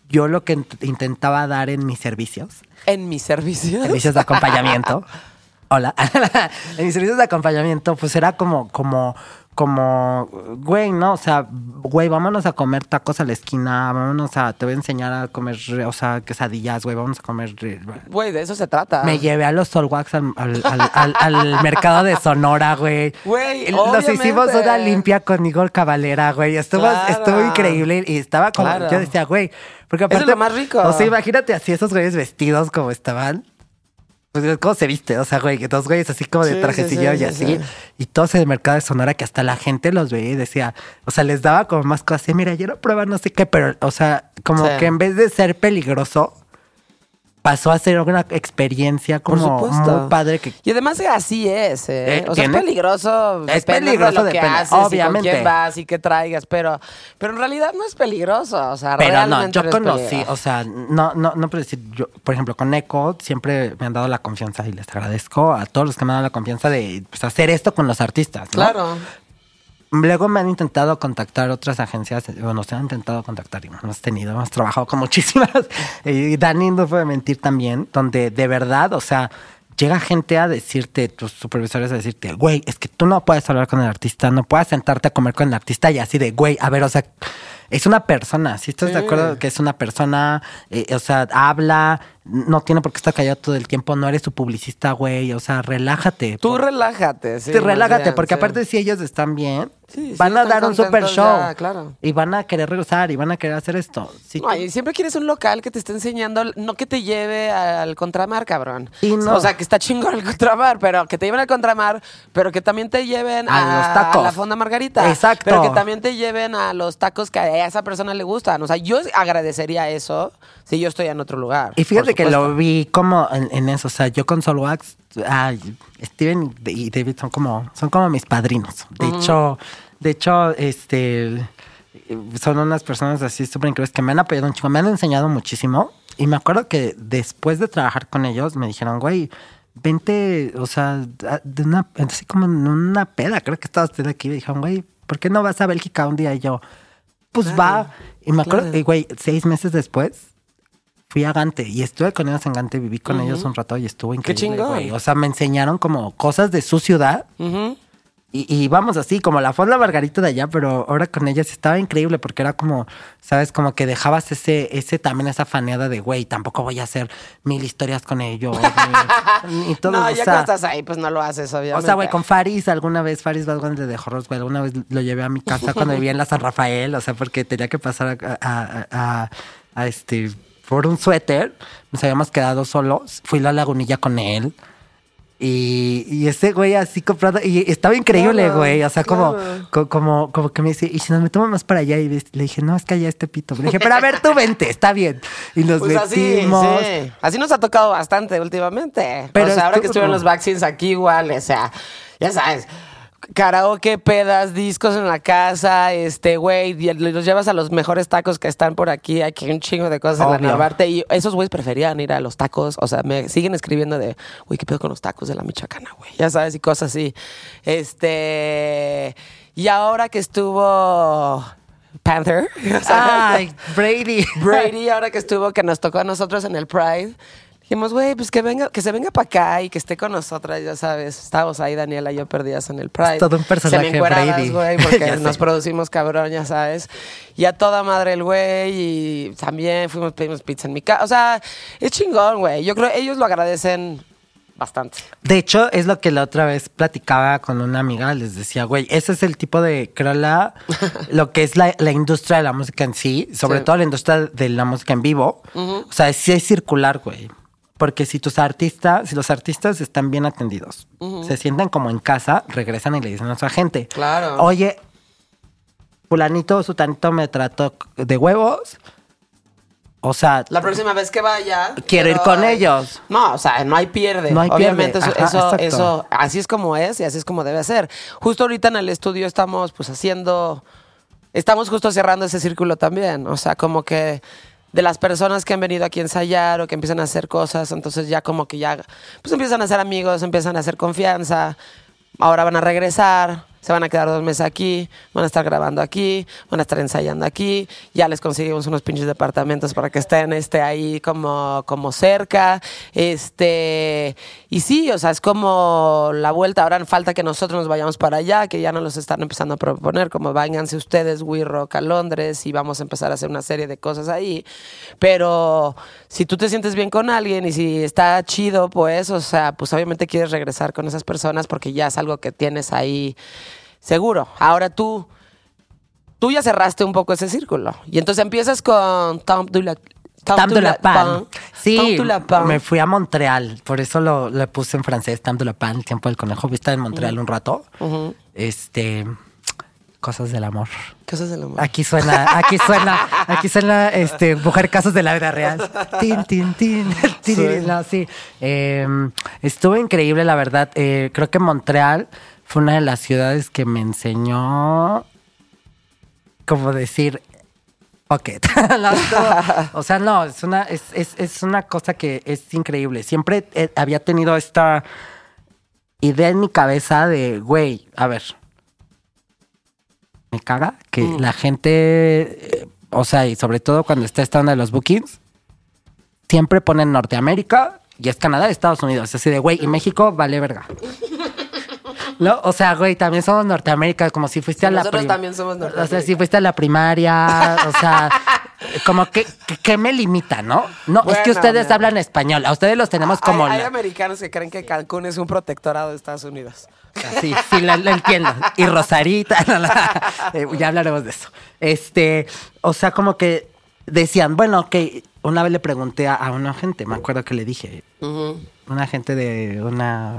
S4: yo lo que int- intentaba dar en mis servicios,
S2: En mi servicio.
S4: servicios de acompañamiento, hola, en mis servicios de acompañamiento, pues era como, como, como, güey, ¿no? O sea, güey, vámonos a comer tacos a la esquina, vámonos a, te voy a enseñar a comer, o sea, quesadillas, güey, vamos a comer... eh,
S2: Güey, de eso se trata.
S4: Me llevé a los Solwax al, al, al- al- al mercado de Sonora, güey.
S2: Güey,
S4: Nos hicimos una limpia con Igor Cavalera, güey. Estuvo,
S2: Claro.
S4: estuvo increíble y estaba como,
S2: Claro.
S4: yo decía, güey, porque
S2: Eso es
S4: aparte...
S2: lo más rico.
S4: O sea, imagínate así esos güeyes vestidos como estaban. Pues, ¿cómo se viste? O sea, güey, que dos güeyes así como de
S2: sí,
S4: trajecillo
S2: sí,
S4: y
S2: sí,
S4: así.
S2: sí.
S4: Y todos en el mercado de Sonora que hasta la gente los veía y decía, o sea, les daba como más cosas. así, Mira, yo no prueba no sé qué, pero, o sea, como que en vez de ser peligroso, pasó a ser una experiencia
S2: Por
S4: como
S2: supuesto.
S4: muy padre que
S2: Y además así es, ¿eh?
S4: Eh,
S2: o sea, es peligroso.
S4: Es peligroso,
S2: de lo que
S4: depende,
S2: haces, y
S4: obviamente.
S2: con quién vas y qué traigas, pero, pero en realidad no es peligroso. O sea,
S4: Pero no,
S2: realmente
S4: yo
S2: no es
S4: conocí,
S2: peligroso.
S4: o sea, no, no, no puedo decir, yo, por ejemplo, con Echo siempre me han dado la confianza y les agradezco a todos los que me han dado la confianza de pues, hacer esto con los artistas, ¿no?
S2: Claro.
S4: Luego me han intentado contactar otras agencias, bueno, se han intentado contactar y hemos tenido, hemos trabajado con muchísimas. Y Dani no puede mentir también, donde de verdad, o sea, llega gente a decirte, tus supervisores a decirte, güey, es que tú no puedes hablar con el artista, no puedes sentarte a comer con el artista y así de, güey, a ver, o sea, es una persona, si estás de acuerdo que es una persona, eh, o sea, habla, no tiene por qué estar callado todo el tiempo, no eres su publicista, güey, o sea, relájate.
S2: Tú
S4: por-
S2: relájate. Sí,
S4: relájate,
S2: bien,
S4: porque
S2: sí.
S4: aparte si ellos están bien,
S2: Sí, sí,
S4: van a dar un super show.
S2: ya, claro.
S4: Y van a querer regresar y van a querer hacer esto. Si
S2: No,
S4: tú-
S2: y siempre quieres un local que te esté enseñando, no que te lleve al contramar, cabrón.
S4: Sí, no.
S2: O sea, que está chingón el contramar, pero que te lleven al contramar, pero que también te lleven
S4: A
S2: a,
S4: los tacos.
S2: a la fonda margarita.
S4: Exacto.
S2: Pero que también te lleven a los tacos que a esa persona le gustan. O sea, yo agradecería eso si yo estoy en otro lugar.
S4: y fíjate que lo vi como en, en eso. O sea, yo con Solwax, ay, Steven y David son como, son como mis padrinos. De hecho, de hecho, este son unas personas así súper increíbles que me han apoyado un chico, me han enseñado muchísimo. Y me acuerdo que después de trabajar con ellos me dijeron, güey, vente, o sea, de una, así como en una peda, creo que estabas usted aquí. Me dijeron, güey, ¿por qué no vas a Bélgica un día? Y yo, pues
S2: Claro,
S4: va. Y me acuerdo,
S2: claro.
S4: y güey, seis meses después fui a Gante y estuve con ellos en Gante, viví con ellos un rato y estuvo increíble.
S2: chingón.
S4: güey. O sea, me enseñaron como cosas de su ciudad y, y vamos así, como la Fonda Margarita de allá, pero ahora con ellas estaba increíble porque era como, ¿sabes? Como que dejabas ese, ese también esa faneada de, güey, tampoco voy a hacer mil historias con ellos. ni todo,
S2: No,
S4: o
S2: ya
S4: sea,
S2: que estás ahí, pues no lo haces, obviamente.
S4: o sea, güey, con Faris, alguna vez Faris Vázquez de dejó güey, alguna vez lo llevé a mi casa cuando vivía en la San Rafael, o sea, porque tenía que pasar a, a- a- a, este por un suéter, nos habíamos quedado solos, fui a la lagunilla con él. Y, y ese güey así comprando, y estaba increíble,
S2: Claro,
S4: güey. O sea, como,
S2: claro.
S4: co- como, como que me dice, y si nos metemos más para allá, y le dije, no, es que allá este pito. Le dije, pero a ver, tú vente, está bien. Y nos
S2: Pues así,
S4: metimos.
S2: sí. Así nos ha tocado bastante últimamente.
S4: Pero
S2: o sea, ahora que estuvieron los vaccines aquí igual, o sea, ya sabes. Karaoke, pedas, discos en la casa, este, güey, los llevas a los mejores tacos que están por aquí, aquí hay un chingo de cosas en la Narvarte, y esos güeyes preferían ir a los tacos, o sea, me siguen escribiendo de, güey, ¿qué pedo con los tacos de la Michoacana, güey? Ya sabes, y cosas así. Este, y ahora que estuvo Panther,
S4: Ay, Brady.
S2: Brady, ahora que estuvo, que nos tocó a nosotros en el Pride, dijimos, güey, pues que venga, que se venga para acá y que esté con nosotras, ya sabes. Estábamos ahí, Daniela y yo perdidas en el Pride.
S4: Todo un personaje, Brady.
S2: güey, porque nos
S4: sé.
S2: producimos cabrón, ya sabes. Y a toda madre el güey, y también fuimos, pedimos pizza en mi casa. O sea, es chingón, güey. Yo creo ellos lo agradecen bastante.
S4: De hecho, es lo que la otra vez platicaba con una amiga, les decía, güey, ese es el tipo de, creo, la, lo que es la, la industria de la música en sí, sobre
S2: Sí.
S4: todo la industria de la música en vivo. O sea, sí es circular, güey. Porque si tus artistas, si los artistas están bien atendidos, se sienten como en casa, regresan y le dicen a su gente,
S2: Claro.
S4: oye, fulanito o sutanito me trató de huevos. O sea,
S2: La próxima vez que vaya.
S4: Quiero ir con ellos.
S2: No, o sea, no hay pierde.
S4: No hay
S2: Obviamente
S4: pierde.
S2: eso,
S4: Ajá,
S2: eso,
S4: exacto.
S2: eso, así es como es y así es como debe ser. Justo ahorita en el estudio estamos pues haciendo, estamos justo cerrando ese círculo también. O sea, como que de las personas que han venido aquí a ensayar o que empiezan a hacer cosas, entonces ya como que ya, pues empiezan a ser amigos, empiezan a hacer confianza. Ahora van a regresar, se van a quedar dos meses aquí, van a estar grabando aquí, van a estar ensayando aquí, ya les conseguimos unos pinches departamentos para que estén este, ahí como, como cerca. Este, y sí, o sea, es como la vuelta. Ahora falta que nosotros nos vayamos para allá, que ya nos los están empezando a proponer, como váyanse ustedes, We Rock, a Londres y vamos a empezar a hacer una serie de cosas ahí. Pero si tú te sientes bien con alguien y si está chido, pues, o sea, pues obviamente quieres regresar con esas personas porque ya es algo que tienes ahí seguro. Ahora tú, tú ya cerraste un poco ese círculo. Y entonces empiezas con Tom de la,
S4: Tam de la Pan. Sí, me fui a Montreal, por eso lo, le puse en francés, Tam de la Pan, el tiempo del conejo. Viste en Montreal un rato. Este, cosas del amor.
S2: Cosas del amor.
S4: Aquí suena, aquí suena, aquí suena, este, mujer casos de la vida real. Tin, tin, tin, tin, no, sí. Eh, estuvo increíble, la verdad. Eh, creo que Montreal fue una de las ciudades que me enseñó, como decir, fuck it. No, estuvo- o sea, no, es una, es, es, es una cosa que es increíble. Siempre eh, había tenido esta idea en mi cabeza de, güey, a ver, me caga que la gente, eh, o sea, y sobre todo cuando está esta onda de los bookings, siempre ponen Norteamérica y es Canadá y Estados Unidos. Así de, güey, y México vale verga. No, o sea, güey, también somos Norteamérica, como si fuiste a la
S2: nosotros también somos
S4: O sea,
S2: Norteamérica.
S4: si fuiste a la primaria, o sea, como que, que, que me limita, ¿no? No, es que ustedes hablan español, a ustedes los tenemos como...
S2: hay, hay
S4: la-
S2: americanos que creen que Cancún es un protectorado de Estados Unidos.
S4: Sí, sí, lo, lo entiendo. Y Rosarita, eh, ya hablaremos de eso. Este, o sea, como que decían, bueno, ok, una vez le pregunté a, una gente, me acuerdo que le dije, una gente de una,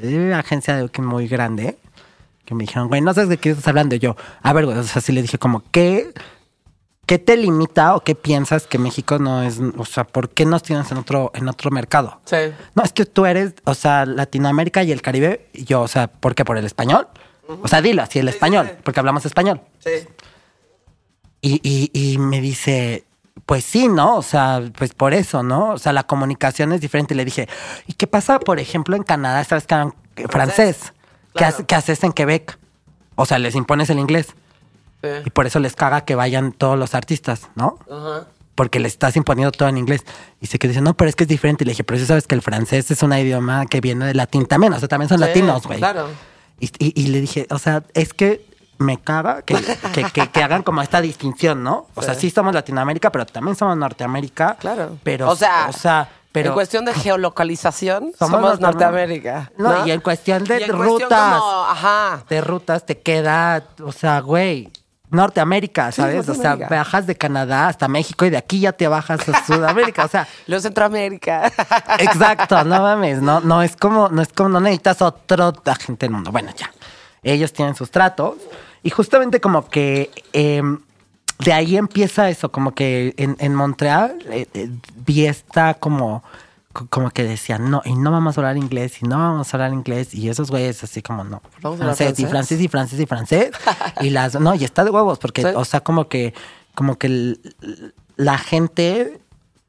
S4: de una agencia de muy grande, que me dijeron, güey, no sabes de qué estás hablando. Y yo, a ver, güey, o sea, sí le dije como, ¿qué, ¿qué te limita o qué piensas que México no es, o sea, por qué nos tienes en otro, en otro mercado?
S2: Sí.
S4: No, es que tú eres, o sea, Latinoamérica y el Caribe, y yo, o sea, ¿por qué? ¿Por el español? O sea, dilo así, el español,
S2: sí.
S4: porque hablamos español.
S2: Sí.
S4: Y, y, y me dice, pues sí, ¿no? O sea, pues por eso, ¿no? O sea, la comunicación es diferente. Y le dije, ¿y qué pasa, por ejemplo, en Canadá? ¿Sabes que hablan francés? ¿Qué,
S2: Claro.
S4: hace- qué haces en Quebec? O sea, les impones el inglés.
S2: Sí.
S4: Y por eso les caga que vayan todos los artistas, ¿no?
S2: Ajá.
S4: porque le estás imponiendo todo en inglés. Y se quedó diciendo, no, pero es que es diferente. Y le dije, pero sí sabes que el francés es un idioma que viene del latín también. O sea, también son
S2: Sí,
S4: latinos, güey.
S2: claro.
S4: Y, y- y le dije, o sea, es que me caga que, que, que- que hagan como esta distinción, ¿no? O sea, sí somos Latinoamérica, pero también somos Norteamérica.
S2: Claro.
S4: Pero,
S2: o sea,
S4: o sea, pero...
S2: en cuestión de geolocalización,
S4: Somos
S2: somos,
S4: Norteamérica. No,
S2: No,
S4: y en cuestión de
S2: en cuestión
S4: rutas.
S2: como, ajá.
S4: de rutas te queda, o sea, güey, Norteamérica, ¿sabes? o sea, bajas de Canadá hasta México y de aquí ya te bajas a Sudamérica, o sea,
S2: Los Centroamérica.
S4: exacto, no mames, no, no es como, no es como, no necesitas otro agente del mundo. Bueno, ya, ellos tienen sus tratos y justamente como que eh, de ahí empieza eso, como que en, en Montreal eh, eh, vi esta como co- como que decían, no, y no vamos a hablar inglés, y no vamos a hablar inglés, y esos güeyes así como, no,
S2: ¿Vamos a hablar
S4: francés, y
S2: francés?
S4: francés, y francés, y francés, y las, no, y está de huevos, porque,
S2: Sí.
S4: o sea, como que, como que el- la gente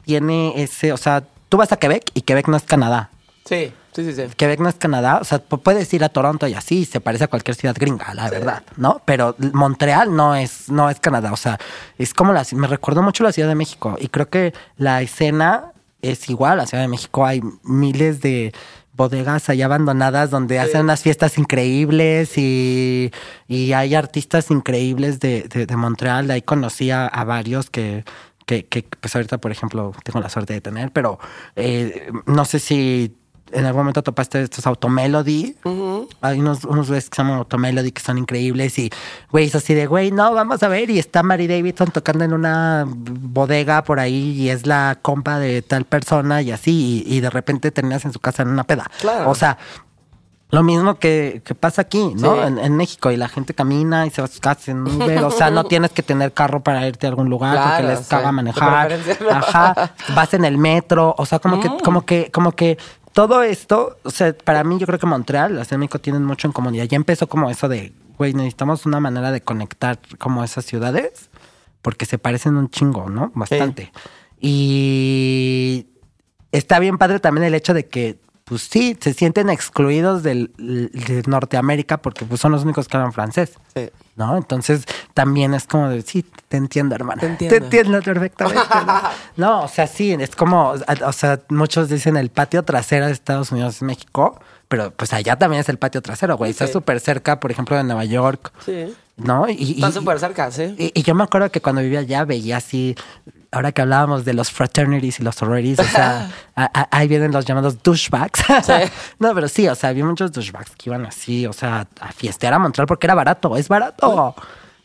S4: tiene ese, o sea, tú vas a Quebec, y Quebec no es Canadá,
S2: Sí, sí, sí, sí.
S4: Quebec no es Canadá, o sea, pu- puedes ir a Toronto y así, se parece a cualquier ciudad gringa, la verdad, ¿no? Pero Montreal no es, no es Canadá, o sea, es como la, me recuerdo mucho la Ciudad de México y creo que la escena es igual, la Ciudad de México hay miles de bodegas ahí abandonadas donde hacen unas fiestas increíbles y, y hay artistas increíbles de, de, de Montreal, de ahí conocí a, a varios que, que, que, pues ahorita, por ejemplo, tengo la suerte de tener, pero eh, no sé si en algún momento topaste estos Automelody. Hay unos, unos que se llaman Automelody que son increíbles y güeyes así de, güey, no, vamos a ver. Y está Mary Davidson tocando en una bodega por ahí y es la compa de tal persona y así. Y, y de repente terminas en su casa en una peda.
S2: Claro.
S4: O sea, lo mismo que, que pasa aquí, ¿no?
S2: Sí.
S4: En, en México y la gente camina y se va a sus casas en Uber. O sea, no tienes que tener carro para irte a algún lugar
S2: Claro,
S4: porque les
S2: sí.
S4: caga manejar.
S2: no.
S4: Ajá. Vas en el metro. O sea, como que, como que, como que todo esto, o sea, para mí yo creo que Montreal, la México tienen mucho en comunidad. Ya empezó como eso de, güey, necesitamos una manera de conectar como esas ciudades porque se parecen un chingo, ¿no? Bastante. Y está bien padre también el hecho de que, pues sí, se sienten excluidos del, de Norteamérica porque pues, son los únicos que hablan francés.
S2: Sí.
S4: ¿No? Entonces también es como de, sí, te entiendo, hermano.
S2: Te entiendo.
S4: perfectamente. ¿no? no, o sea, sí, es como, o sea, muchos dicen el patio trasero de Estados Unidos es México, pero pues allá también es el patio trasero, güey. Está
S2: Sí.
S4: súper cerca, por ejemplo, de Nueva York.
S2: Sí.
S4: ¿No? Y,
S2: Está súper cerca, sí.
S4: y, y yo me acuerdo que cuando vivía allá veía así, ahora que hablábamos de los fraternities y los sororities, o sea, a- a- ahí vienen los llamados douchebags. no, pero sí, o sea, había muchos douchebags que iban así, o sea, a fiestear a Montreal porque era barato, es barato.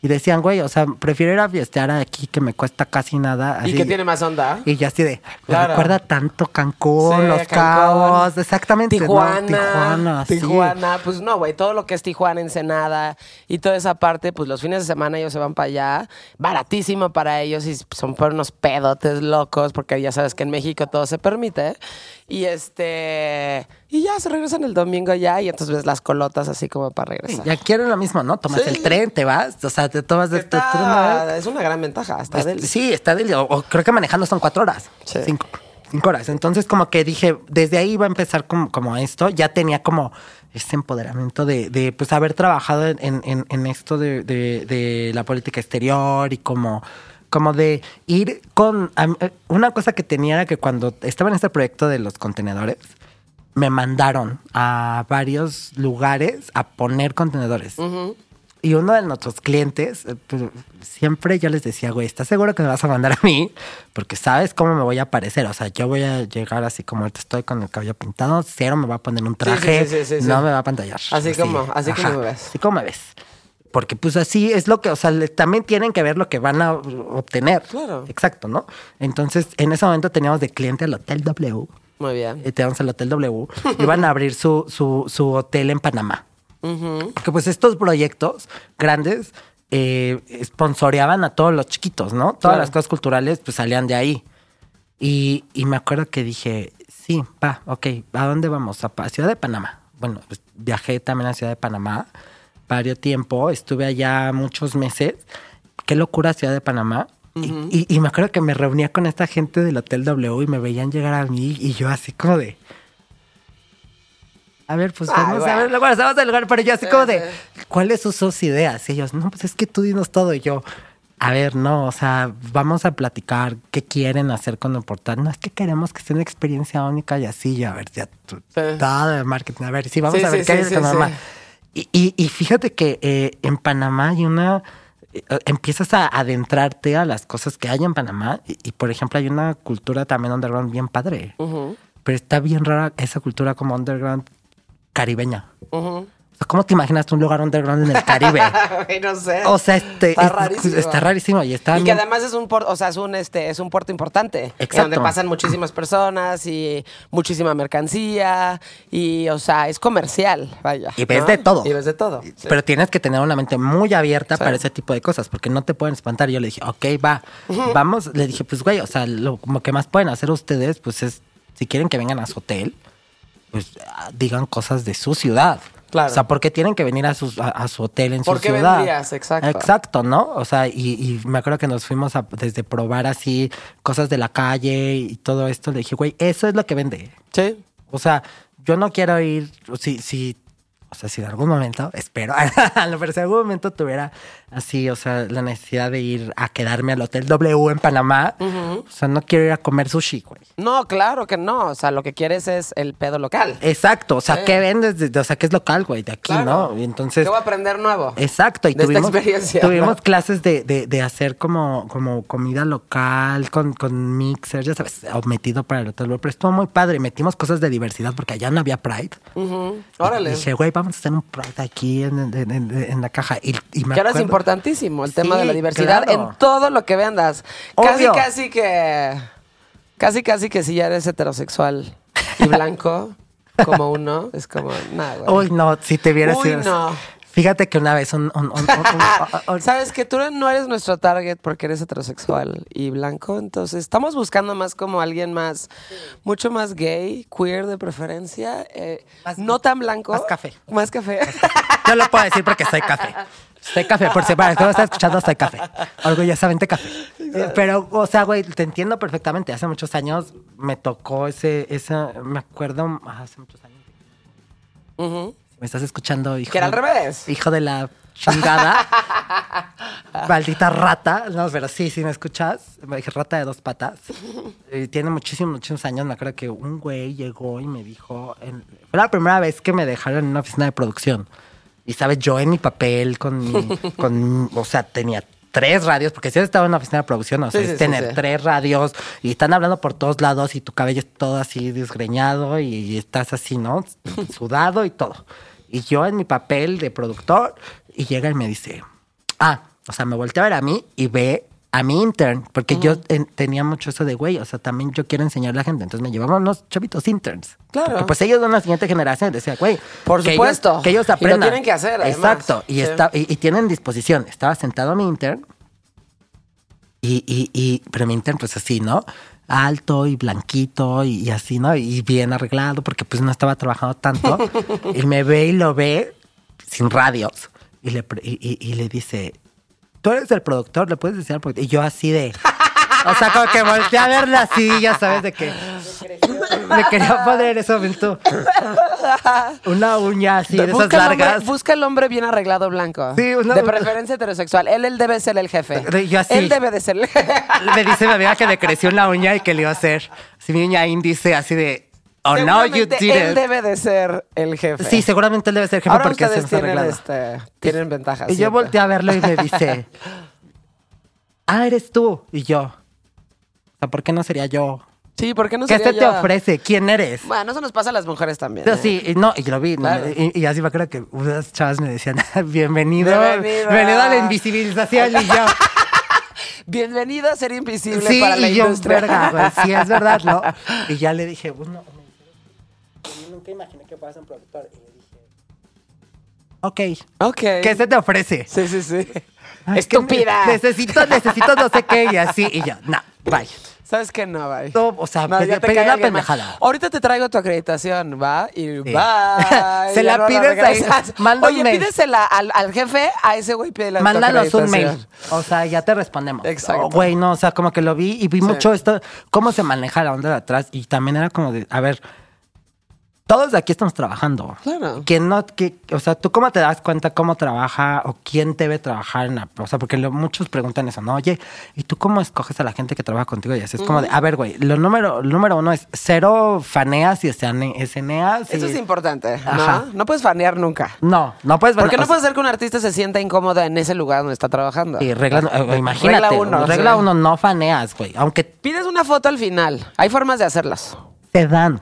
S4: Y decían, güey, o sea, prefiero ir a fiestear aquí que me cuesta casi nada.
S2: Y
S4: así.
S2: que tiene más onda.
S4: Y yo así de, me recuerda tanto Cancún,
S2: Sí,
S4: los
S2: Cancún.
S4: cabos, exactamente. ¿no?
S2: Tijuana,
S4: Tijuana, sí.
S2: Tijuana, pues no, güey, todo lo que es Tijuana, Ensenada y toda esa parte, pues los fines de semana ellos se van para allá, baratísimo para ellos y son por unos pedotes locos, porque ya sabes que en México todo se permite. Y este, y ya se regresan el domingo ya y entonces ves las colotas así como para regresar.
S4: Y aquí era lo mismo, ¿no? Tomas
S2: Sí.
S4: el tren, te vas, o sea, te tomas de tu tren.
S2: Es una gran ventaja, está
S4: Es-
S2: del...
S4: Sí, está del. O, o creo que manejando son cuatro horas.
S2: Sí.
S4: Cinco, cinco horas. Entonces, como que dije, desde ahí iba a empezar como, como esto. Ya tenía como este empoderamiento de, de pues haber trabajado en, en- en- en esto de, de- de la política exterior y como. Como de ir con. eh, Una cosa que tenía era que cuando estaba en este proyecto de los contenedores, me mandaron a varios lugares a poner contenedores. Y uno de nuestros clientes, eh, pues, siempre yo les decía, güey, ¿estás seguro que me vas a mandar a mí? Porque sabes cómo me voy a parecer. O sea, yo voy a llegar así como ahorita estoy con el cabello pintado, cero me va a poner un traje,
S2: sí, sí, sí,
S4: no me va a pantallar.
S2: Así como- así como me ves.
S4: Así como me ves. Porque pues así es lo que, o sea, le- también tienen que ver lo que van a obtener.
S2: Claro.
S4: Exacto, ¿no? Entonces, en ese momento teníamos de cliente al Hotel W.
S2: Muy bien.
S4: Y teníamos el Hotel W. Iban a abrir su, su, su hotel en Panamá. Que pues estos proyectos grandes eh, sponsoreaban a todos los chiquitos, ¿no? Todas
S2: Claro.
S4: las cosas culturales pues salían de ahí. Y, y me acuerdo que dije, sí, va, ok, ¿a dónde vamos? A, Pa- Ciudad de Panamá. Bueno, pues viajé también a Ciudad de Panamá varios tiempo, estuve allá muchos meses. Qué locura Ciudad de Panamá. Y- y, y me acuerdo que me reunía con esta gente del Hotel W y me veían llegar a mí y yo así como de... A ver, pues
S2: Ay,
S4: vamos a
S2: bueno.
S4: ver, luego vamos al lugar, pero yo así como de,
S2: sí.
S4: ¿cuáles son sus ideas? Y ellos, no, pues es que tú dinos todo. Y yo, a ver, no, o sea, vamos a platicar qué quieren hacer con el portal. No, es que queremos que sea una experiencia única y así, y a ver, ya, todo de marketing. A ver, sí, vamos
S2: Sí,
S4: a ver
S2: sí,
S4: qué hay
S2: sí,
S4: en
S2: sí,
S4: Panamá. Y, y- y fíjate que eh, en Panamá hay una... eh, empiezas a adentrarte a las cosas que hay en Panamá y, y, por ejemplo hay una cultura también underground bien padre. Pero está bien rara esa cultura como underground caribeña. Sea, ¿cómo te imaginas un lugar underground en el Caribe?
S2: No sé.
S4: o sea, este,
S2: Está
S4: es-
S2: rarísimo.
S4: está rarísimo y está
S2: Y que además es un puerto, o sea, es un este, es un puerto importante.
S4: Exacto.
S2: Donde pasan muchísimas personas y muchísima mercancía. Y, o sea, es comercial, vaya.
S4: Y ves
S2: ¿no?
S4: de todo.
S2: Y ves de todo. sí.
S4: Pero tienes que tener una mente muy abierta
S2: Sí.
S4: para ese tipo de cosas, porque no te pueden espantar. Yo le dije, ok, va, vamos. Le dije, pues, güey, o sea, lo como que más pueden hacer ustedes, pues es, si quieren que vengan a su hotel, pues ah, digan cosas de su ciudad.
S2: Claro.
S4: O sea, ¿por qué tienen que venir a su, a, a su hotel en
S2: ¿Por
S4: su
S2: qué
S4: ciudad?
S2: vendrías? Exacto.
S4: Exacto, ¿no? O sea, y, y me acuerdo que nos fuimos a, desde probar así cosas de la calle y todo esto. Le dije, güey, eso es lo que vende.
S2: Sí.
S4: O sea, yo no quiero ir, si, si o sea, si en algún momento, espero, pero si en algún momento tuviera así, o sea, la necesidad de ir a quedarme al Hotel W en Panamá, o sea, no quiero ir a comer sushi, güey.
S2: No, claro que no. O sea, lo que quieres es el pedo local.
S4: Exacto, o sea,
S2: Sí.
S4: ¿qué vendes? de- de- o sea, ¿qué es local, güey? De aquí,
S2: Claro.
S4: ¿no? Y entonces...
S2: ¿Qué voy a aprender nuevo?
S4: Exacto, y
S2: de esta
S4: tuvimos,
S2: experiencia,
S4: tuvimos
S2: ¿no?
S4: clases de, de, de hacer como, como comida local, con, con mixer, ya sabes, metido para el hotel, pero estuvo muy padre. Metimos cosas de diversidad porque allá no había Pride.
S2: Ujú.
S4: Y
S2: Órale.
S4: dije, güey, vamos a hacer un Pride aquí en, en- en- en la caja. Y, y me
S2: Que ahora es importantísimo el tema
S4: Sí,
S2: de la diversidad
S4: claro.
S2: en todo lo que vendas. Casi,
S4: Obvio.
S2: casi que. Casi, casi que si ya eres heterosexual y blanco, como uno, es como, nada.
S4: Uy, no, si te vieras.
S2: Uy, no.
S4: Fíjate que una vez un...
S2: Sabes que tú no eres nuestro target porque eres heterosexual y blanco, entonces estamos buscando más como alguien más, mucho más gay, queer de preferencia, eh,
S4: Más-
S2: no tan blanco.
S4: más café.
S2: Más café.
S4: Yo lo puedo decir porque soy café. Soy café, por si para que no está escuchando, soy café. Orgullosamente café. Eh, Pero, o sea, güey, te entiendo perfectamente. Hace muchos años me tocó ese, ese, me acuerdo, hace muchos años.
S2: Ujú.
S4: Me estás escuchando, hijo.
S2: Que era al revés.
S4: Hijo de la chingada. Maldita rata. No, pero sí, sí me escuchas. Me dije rata de dos patas. Tiene muchísimos, muchísimos años. Me acuerdo que un güey llegó y me dijo. en- fue la primera vez que me dejaron en una oficina de producción. Y sabes, yo en mi papel con mi. con, o sea, tenía tres radios, porque si yo estaba en una oficina de producción, o sea,
S2: sí,
S4: es
S2: sí,
S4: tener
S2: sí.
S4: tres radios y están hablando por todos lados y tu cabello es todo así desgreñado y estás así, ¿no? Sudado y todo. Y yo en mi papel de productor y llega y me dice, ah, o sea, me voltea a ver a mí y ve a mi intern, porque yo en- tenía mucho eso de, güey, o sea, también yo quiero enseñarle a la gente. Entonces me llevaban unos chavitos interns.
S2: Claro.
S4: Porque pues ellos de una siguiente generación decía, güey,
S2: Por
S4: que
S2: supuesto.
S4: ellos- que ellos
S2: Y lo
S4: aprendan.
S2: tienen que hacer, además.
S4: Exacto. Y,
S2: Sí.
S4: está, y, y tienen disposición. Estaba sentado mi intern y, y, y, pero mi intern, pues así, ¿no? Alto y blanquito y, y así, ¿no? Y bien arreglado porque pues no estaba trabajando tanto. y me ve y lo ve sin radios. Y le, y- y le dice, tú eres el productor, le puedes decir al productor. Y yo así de... O sea, como que volteé a verla así, ya sabes, de que... Me quería poner eso, ven tú. Una uña así, de esas
S2: busca, el hombre,
S4: largas.
S2: busca el hombre bien arreglado blanco.
S4: Sí, una-
S2: de preferencia heterosexual. Él, él debe ser el jefe.
S4: De- yo así.
S2: Él debe de ser el jefe.
S4: Me dice mi amiga que le creció una uña y que le iba a hacer así mi uña índice, así de, oh no, you
S2: Seguramente
S4: did
S2: Él
S4: it.
S2: debe de ser el jefe.
S4: Sí, seguramente él debe ser jefe
S2: Ahora
S4: porque
S2: ustedes
S4: se nos
S2: tienen,
S4: arreglado.
S2: este, tienen ventajas.
S4: Y yo volteé a verlo y me dice, ah, eres tú. Y yo, o sea, ¿por qué no sería yo?
S2: Sí, ¿por qué no
S4: ¿Qué
S2: sería
S4: se te ofrece? ¿Quién eres?
S2: Bueno, eso nos pasa a las mujeres también. ¿eh?
S4: sí, y no, y lo vi, ¿no? Y, y así me acuerdo que unas chavas me decían, bienvenido,
S2: Bienvenido.
S4: bienvenido a la invisibilización, y yo,
S2: Bienvenido a ser invisible
S4: sí,
S2: para la
S4: y yo,
S2: industria.
S4: verga, sí, es verdad, ¿no? Y ya le dije, bueno, yo nunca imaginé que fueras un productor, y le dije, ok,
S2: ok.
S4: ¿qué se te ofrece?
S2: Sí, sí, sí.
S4: "Ay, es que
S2: Estúpida.
S4: Necesito, necesito no sé qué, y así, y yo, no, bye.
S2: ¿Sabes qué? No, bye.
S4: No, o sea,
S2: No,
S4: pedí-
S2: ya te
S4: pedí
S2: cae
S4: una
S2: alguien más.
S4: pendejada.
S2: Ahorita te traigo tu acreditación, ¿va? Y
S4: Sí.
S2: bye.
S4: Se la
S2: no
S4: pides un
S2: Oye,
S4: mail.
S2: pídesela al, al jefe, a ese güey pide la
S4: Mándanos un mail. O sea, ya te respondemos.
S2: Exacto.
S4: Oh, Güey, no, o sea, como que lo vi y vi
S2: Sí.
S4: mucho esto, cómo se maneja la onda de atrás. Y también era como de, a ver, todos de aquí estamos trabajando.
S2: Claro.
S4: Que no, que, o sea, ¿tú cómo te das cuenta cómo trabaja o quién debe trabajar en la, o sea, porque lo- muchos preguntan eso, ¿no? Oye, ¿y tú cómo escoges a la gente que trabaja contigo? Y así es como de, a ver, güey, lo número, lo número uno es cero faneas y escene- esceneas.
S2: Eso
S4: y-
S2: es importante,
S4: Ajá.
S2: ¿no? No puedes fanear nunca.
S4: No, no puedes
S2: Porque
S4: o
S2: no
S4: sea,
S2: puede ser que un artista se sienta incómodo en ese lugar donde está trabajando.
S4: Sí, regla, eh, imagínate.
S2: Regla uno,
S4: Regla
S2: sí.
S4: uno, no faneas, güey. Aunque
S2: Pides una foto al final. Hay formas de hacerlas.
S4: te dan.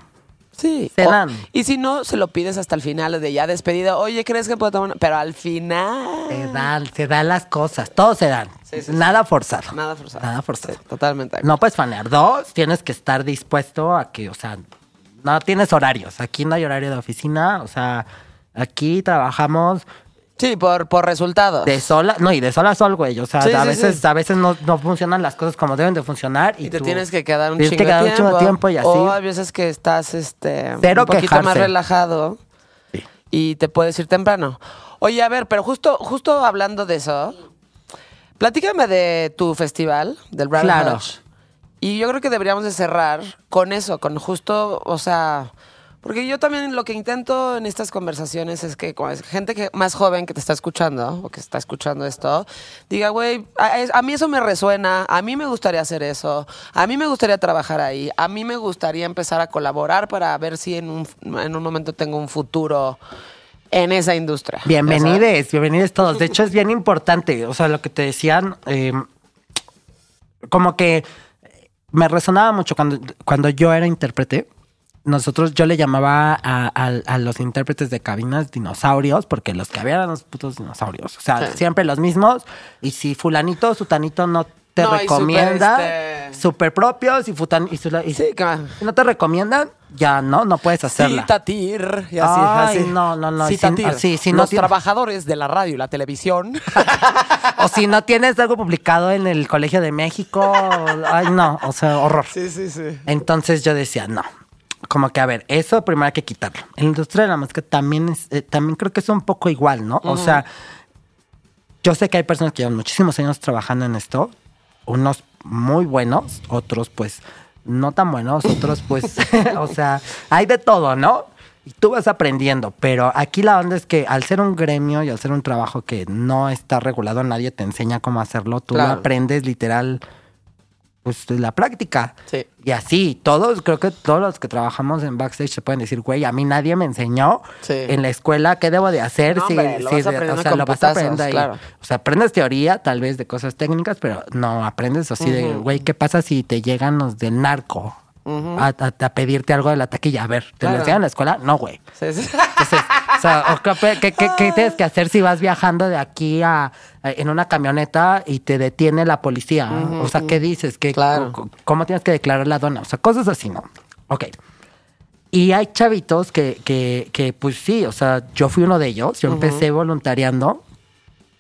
S2: Sí.
S4: Se
S2: O-
S4: dan.
S2: y si no, se lo pides hasta el final de ya despedida. Oye, ¿crees que puedo tomar una? Pero al final.
S4: Se dan, se dan las cosas. Todo se dan.
S2: Sí, sí,
S4: Nada forzado.
S2: Nada forzado.
S4: Nada forzado.
S2: Totalmente.
S4: No puedes fanear. Dos, tienes que estar dispuesto a que, o sea, no tienes horarios. Aquí no hay horario de oficina. O sea, aquí trabajamos
S2: Sí, por, por resultados.
S4: de sola, no, y de sola a sol, güey. O sea,
S2: Sí,
S4: a
S2: sí,
S4: veces,
S2: sí.
S4: a veces no, no funcionan las cosas como deben de funcionar. Y,
S2: Y te
S4: tú
S2: tienes que quedar un
S4: tienes
S2: chingo
S4: que quedar
S2: de
S4: un chingo
S2: tiempo.
S4: y así.
S2: O hay veces que estás este,
S4: Cero
S2: un poquito más relajado
S4: Sí.
S2: y te puedes ir temprano. Oye, a ver, pero justo, justo hablando de eso, platícame de tu festival, del Brown
S4: Claro.
S2: Y yo creo que deberíamos de cerrar con eso, con justo, o sea, Porque yo también lo que intento en estas conversaciones es que como es gente que más joven que te está escuchando o que está escuchando esto, diga, güey, a, mí eso me resuena, a mí me gustaría hacer eso, a mí me gustaría trabajar ahí, a mí me gustaría empezar a colaborar para ver si en un, en un momento tengo un futuro en esa industria.
S4: Bienvenides, bienvenidos todos. De hecho, es bien importante. O sea, lo que te decían, eh, como que me resonaba mucho cuando, cuando yo era intérprete. Nosotros, yo le llamaba a, a- a los intérpretes de cabinas dinosaurios, porque los que había eran los putos dinosaurios. O sea,
S2: Sí.
S4: siempre los mismos. Y si fulanito o sutanito no te
S2: No,
S4: recomienda,
S2: súper, este-
S4: propios, y, futan, y, sula- y
S2: Sí,
S4: si no te recomiendan, ya no, no puedes hacerla.
S2: Citatir. Y así,
S4: Ay,
S2: así.
S4: no, no, no,
S2: Citatir.
S4: si- no
S2: Los
S4: tiene-
S2: trabajadores de la radio y la televisión.
S4: O si no tienes algo publicado en el Colegio de México, ay no, o sea, horror.
S2: sí, sí, sí.
S4: Entonces yo decía, no, como que a ver, eso primero hay que quitarlo. En la industria de la música también es, eh, también creo que es un poco igual, ¿no? O sea, yo sé que hay personas que llevan muchísimos años trabajando en esto, unos muy buenos, otros pues no tan buenos, otros pues, o sea, hay de todo, ¿no? Y tú vas aprendiendo, pero aquí la onda es que al ser un gremio y al ser un trabajo que no está regulado, nadie te enseña cómo hacerlo, tú
S2: Claro.
S4: lo aprendes literal, pues la práctica.
S2: Sí.
S4: Y así, todos, creo que todos los que trabajamos en backstage se pueden decir, güey, a mí nadie me enseñó
S2: Sí.
S4: en la escuela qué debo de hacer.
S2: No,
S4: si-
S2: hombre, lo
S4: si
S2: vas
S4: o sea, lo vas aprendiendo ahí.
S2: claro.
S4: O sea, aprendes teoría, tal vez, de cosas técnicas, pero no aprendes así de, güey, ¿qué pasa si te llegan los del narco a, a- a pedirte algo de la taquilla? A ver, ¿te lo
S2: Claro.
S4: enseñan en la escuela? No, güey.
S2: Sí, sí.
S4: Entonces, o sea, qué, qué- qué- qué tienes que hacer si vas viajando de aquí a, a- en una camioneta y te detiene la policía? O sea, ¿qué dices? ¿Qué,
S2: Claro.
S4: co- ¿Cómo tienes que declarar la dona? O sea, cosas así, ¿no? Ok. Y hay chavitos que, que, que, pues sí, o sea, yo fui uno de ellos. Yo empecé voluntariando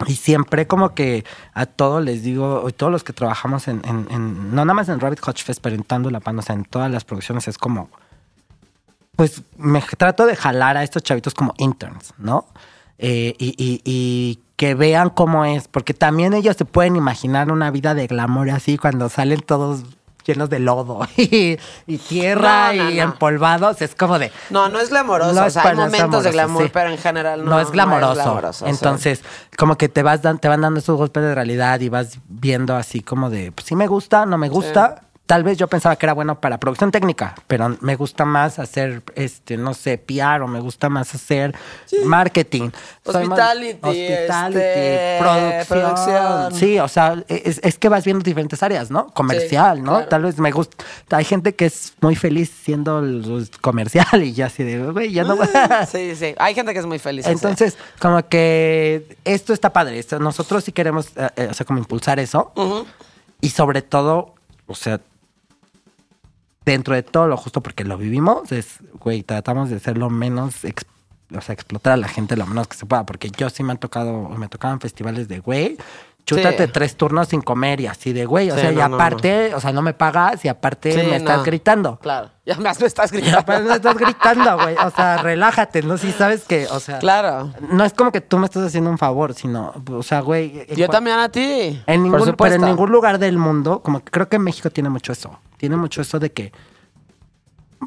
S4: y siempre como que a todos les digo, y todos los que trabajamos en, en- en- no nada más en Rabbit Hutch Fest, pero en Tando La Pan, o sea, en todas las producciones es como, pues me trato de jalar a estos chavitos como interns, ¿no? Eh, y, y- y que vean cómo es, porque también ellos se pueden imaginar una vida de glamour así cuando salen todos llenos de lodo y, y tierra
S2: No, no,
S4: y
S2: no.
S4: empolvados, es como de...
S2: No, no es glamoroso.
S4: No
S2: o
S4: es
S2: sea, hay
S4: es
S2: momentos de
S4: glamoroso,
S2: glamour,
S4: sí.
S2: pero en general no,
S4: es glamoroso.
S2: glamoroso, o sea.
S4: Entonces, como que te vas dan- te van dando esos golpes de realidad y vas viendo así como de, pues sí me gusta, no me gusta. Tal vez yo pensaba que era bueno para producción técnica, pero me gusta más hacer, este, no sé, PR o me gusta más hacer marketing. Más-
S2: Hospitality,
S4: hospitality,
S2: este,
S4: producción.
S2: producción.
S4: Sí, o sea, es, es que vas viendo diferentes áreas, ¿no? Comercial,
S2: Sí,
S4: ¿no?
S2: claro.
S4: Tal vez me gusta. Hay gente que es muy feliz siendo comercial y ya así de, güey, ya no.
S2: Sí, sí. Hay gente que es muy feliz.
S4: Entonces, como que esto está padre. nosotros sí queremos, eh, eh, o sea, como impulsar eso. Y sobre todo, o sea, dentro de todo lo justo porque lo vivimos, es, güey, tratamos de ser lo menos, o sea, explotar a la gente lo menos que se pueda. Porque yo sí me han tocado, me tocaban festivales de, güey, chútate
S2: Sí.
S4: tres turnos sin comer y así de, güey, o
S2: Sí,
S4: sea, y
S2: no, no,
S4: aparte, o sea, no me pagas y aparte
S2: Sí,
S4: me estás gritando.
S2: Claro. Ya más me estás gritando.
S4: aparte me estás gritando, güey. O sea, relájate, ¿no? Si sabes que, o sea.
S2: Claro.
S4: No es como que tú me estás haciendo un favor, sino, o sea, güey.
S2: Yo también a ti.
S4: En ningún, pero en ningún lugar del mundo, como que creo que México tiene mucho eso. Tiene mucho eso de que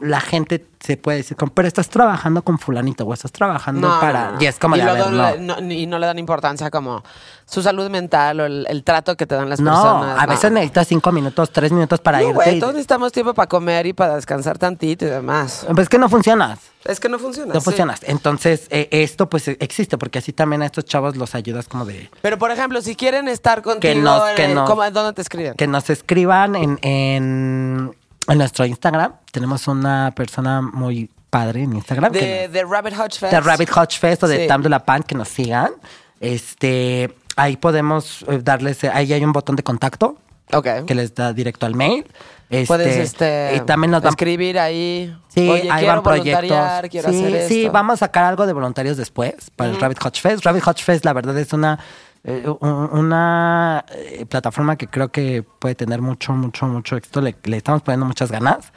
S4: la gente se puede decir, pero estás trabajando con fulanito o estás trabajando
S2: No,
S4: para...
S2: no.
S4: Y es como
S2: y
S4: de, ver, no.
S2: y no le dan importancia como su salud mental o el, el trato que te dan las
S4: No,
S2: personas.
S4: a veces necesitas cinco minutos, tres minutos para irte.
S2: güey,
S4: y-
S2: todos necesitamos tiempo para comer y para descansar tantito y demás.
S4: Pues es que no funcionas.
S2: Es que no funciona.
S4: No
S2: sí.
S4: funcionas. Entonces, eh, esto pues existe, porque así también a estos chavos los ayudas como de...
S2: Pero, por ejemplo, si quieren estar contigo,
S4: nos-
S2: en
S4: que
S2: el-
S4: nos-
S2: ¿cómo- ¿dónde te escriben?
S4: que nos escriban en, en, en nuestro Instagram. Tenemos una persona muy padre en Instagram.
S2: De,
S4: que
S2: de Rabbit Hodge Fest.
S4: de Rabbit Hodge Fest o de
S2: Sí.
S4: Tam de la Pan, que nos sigan. Este, ahí podemos eh, darles, eh, ahí hay un botón de contacto
S2: Ok.
S4: que les da directo al mail. Este,
S2: Puedes este,
S4: y también nos dan
S2: escribir ahí.
S4: Sí,
S2: Oye,
S4: ahí
S2: quiero
S4: van proyectos.
S2: quiero
S4: sí,
S2: hacer esto.
S4: sí, vamos a sacar algo de voluntarios después para el Rabbit Hutch Fest. Rabbit Hutch Fest, la verdad, es una, eh, un- una eh, plataforma que creo que puede tener mucho, mucho, mucho éxito. Le, le estamos poniendo muchas ganas.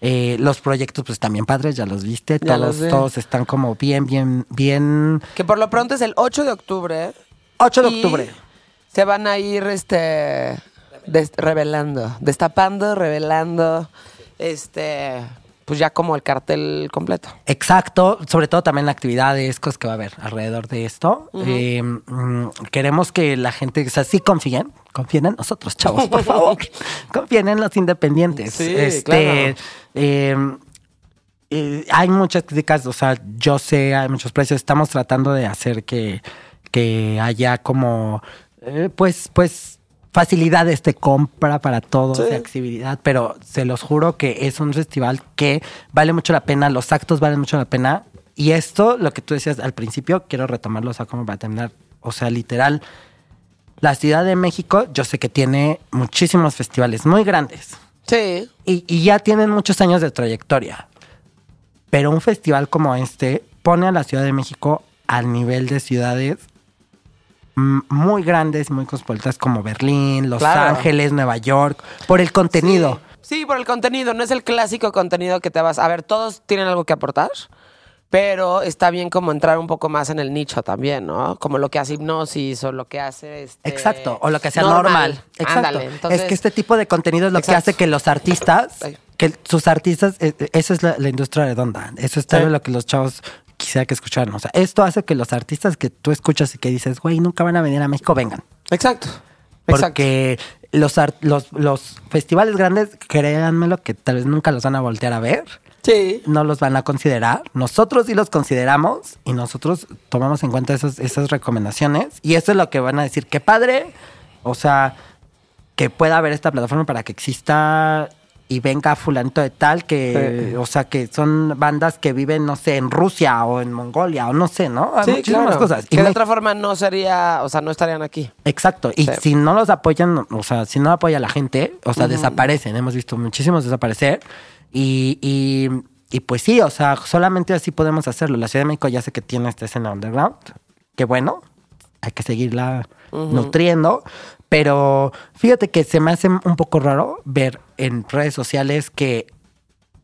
S4: Eh, los proyectos, pues también padres, ya los viste.
S2: Ya
S4: todos,
S2: los
S4: todos están como bien, bien, bien.
S2: Que por lo pronto es el 8 de octubre.
S4: 8 de octubre.
S2: Se van a ir este des- revelando, destapando, revelando, este pues ya como el cartel completo.
S4: Exacto, sobre todo también actividades, cosas que va a haber alrededor de esto. Eh, mm, queremos que la gente, o sea, sí confíen, confíen en nosotros, chavos, por favor. confíen en los independientes.
S2: Sí,
S4: este,
S2: claro.
S4: eh, eh, hay muchas críticas, o sea, yo sé, hay muchos precios. Estamos tratando de hacer que, que haya como, eh, pues, pues, facilidades de compra para todos,
S2: Sí.
S4: de accesibilidad, pero se los juro que es un festival que vale mucho la pena, los actos valen mucho la pena. Y esto, lo que tú decías al principio, quiero retomarlo, o sea, como para terminar, o sea, literal, la Ciudad de México, yo sé que tiene muchísimos festivales muy grandes
S2: Sí.
S4: y, y ya tienen muchos años de trayectoria. Pero un festival como este pone a la Ciudad de México al nivel de ciudades muy grandes, muy cosmopolitas como Berlín, Los
S2: Claro.
S4: Ángeles, Nueva York, por el contenido.
S2: Sí, por el contenido. No es el clásico contenido que te vas. A ver, todos tienen algo que aportar, pero está bien como entrar un poco más en el nicho también, ¿no? Como lo que hace hipnosis o lo que hace. Este,
S4: Exacto, o lo que sea normal. Exacto.
S2: Ándale, entonces,
S4: es que este tipo de contenido es lo que hace que los artistas,
S2: Ay.
S4: que sus artistas, eh, eh, eso es la, la industria redonda. Eso es
S2: Sí.
S4: lo que los chavos quisiera que escucharan. O sea, esto hace que los artistas que tú escuchas y que dices, güey, nunca van a venir a México, vengan.
S2: Exacto. Exacto.
S4: Porque los, ar- los, los festivales grandes, créanmelo, que tal vez nunca los van a voltear a ver.
S2: Sí.
S4: No los van a considerar. Nosotros sí los consideramos y nosotros tomamos en cuenta esos- esas recomendaciones. Y eso es lo que van a decir. Qué padre. O sea, que pueda haber esta plataforma para que exista y venga fulanito de tal que,
S2: Sí.
S4: o sea, que son bandas que viven, no sé, en Rusia o en Mongolia o no sé, ¿no? Hay
S2: Sí,
S4: muchísimas
S2: claro.
S4: cosas. Y
S2: Que de
S4: me-
S2: otra forma no sería, o sea, no estarían aquí.
S4: Exacto. Y
S2: Sí.
S4: si no los apoyan, o sea, si no apoya a la gente, o sea, desaparecen. Hemos visto muchísimos desaparecer. Y, y, y pues sí, o sea, solamente así podemos hacerlo. La Ciudad de México ya sé que tiene esta escena underground. Qué bueno. Hay que seguirla nutriendo. Pero fíjate que se me hace un poco raro ver en redes sociales que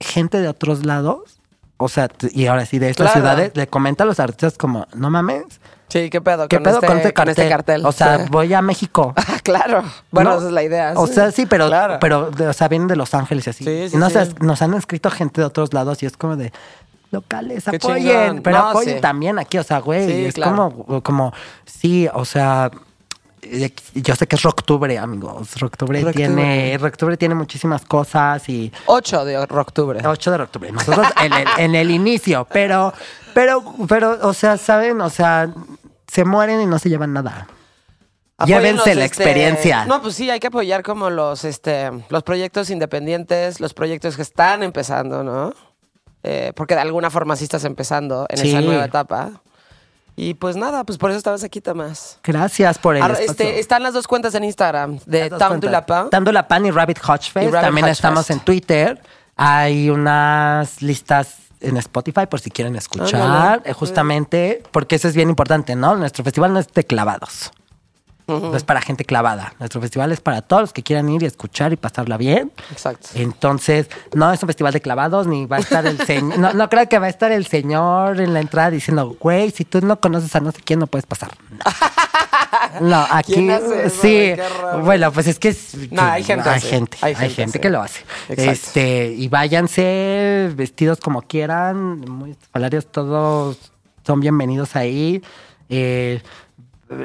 S4: gente de otros lados, o sea, y ahora sí de estas
S2: Claro.
S4: ciudades, le comenta a los artistas como, no mames,
S2: Sí, ¿qué pedo?
S4: ¿qué
S2: con
S4: pedo
S2: este,
S4: con, este
S2: con este cartel?
S4: O sea,
S2: Sí.
S4: voy a México.
S2: Ah, claro. Bueno,
S4: ¿no?
S2: esa es la idea.
S4: O sea, sí, pero,
S2: Claro.
S4: pero o sea, vienen de Los Ángeles y así.
S2: Sí, sí,
S4: y nos,
S2: sí.
S4: has- nos han escrito gente de otros lados y es como de locales,
S2: Qué
S4: apoyen,
S2: chingón.
S4: pero
S2: No,
S4: apoyen también aquí, o sea, güey, es
S2: claro.
S4: como, como, sí, o sea, yo sé que es Rocktubre, amigos. Rocktubre
S2: Rocktubre.
S4: tiene, Rocktubre tiene muchísimas cosas y
S2: 8 de octubre.
S4: 8 de octubre. Nosotros en el, en el inicio, pero, pero, pero, o sea, ¿saben? O sea, se mueren y no se llevan nada. Llévense la
S2: este,
S4: experiencia.
S2: No, pues sí, hay que apoyar como los, este, los proyectos independientes, los proyectos que están empezando, ¿no? Eh, porque de alguna forma sí estás empezando en
S4: Sí.
S2: esa nueva etapa. Y pues nada, pues por eso estabas aquí, Tomás.
S4: Gracias por el
S2: Ar-
S4: espacio.
S2: este, están las dos cuentas en Instagram de Tam. Tulapa.
S4: Tam Tulapán y Rabbit.
S2: Y Rabbit
S4: También estamos en Twitter. Hay unas listas en Spotify por si quieren escuchar. Eh, justamente, porque eso es bien importante, ¿no? Nuestro festival no es de clavados. No es para gente clavada. Nuestro festival es para todos los que quieran ir y escuchar y pasarla bien.
S2: Exacto.
S4: Entonces, no es un festival de clavados, ni va a estar el señor. No, no creo que va a estar el señor en la entrada diciendo, güey, si tú no conoces a no sé quién, no puedes pasar. No, aquí
S2: ¿Quién hace eso,
S4: sí. Bueno, pues es que es-
S2: No, hay gente
S4: hay gente,
S2: Hay
S4: hay
S2: gente
S4: gente
S2: así.
S4: que lo hace.
S2: Exacto.
S4: Este, y váyanse vestidos como quieran, muy salarios todos son bienvenidos ahí. Eh,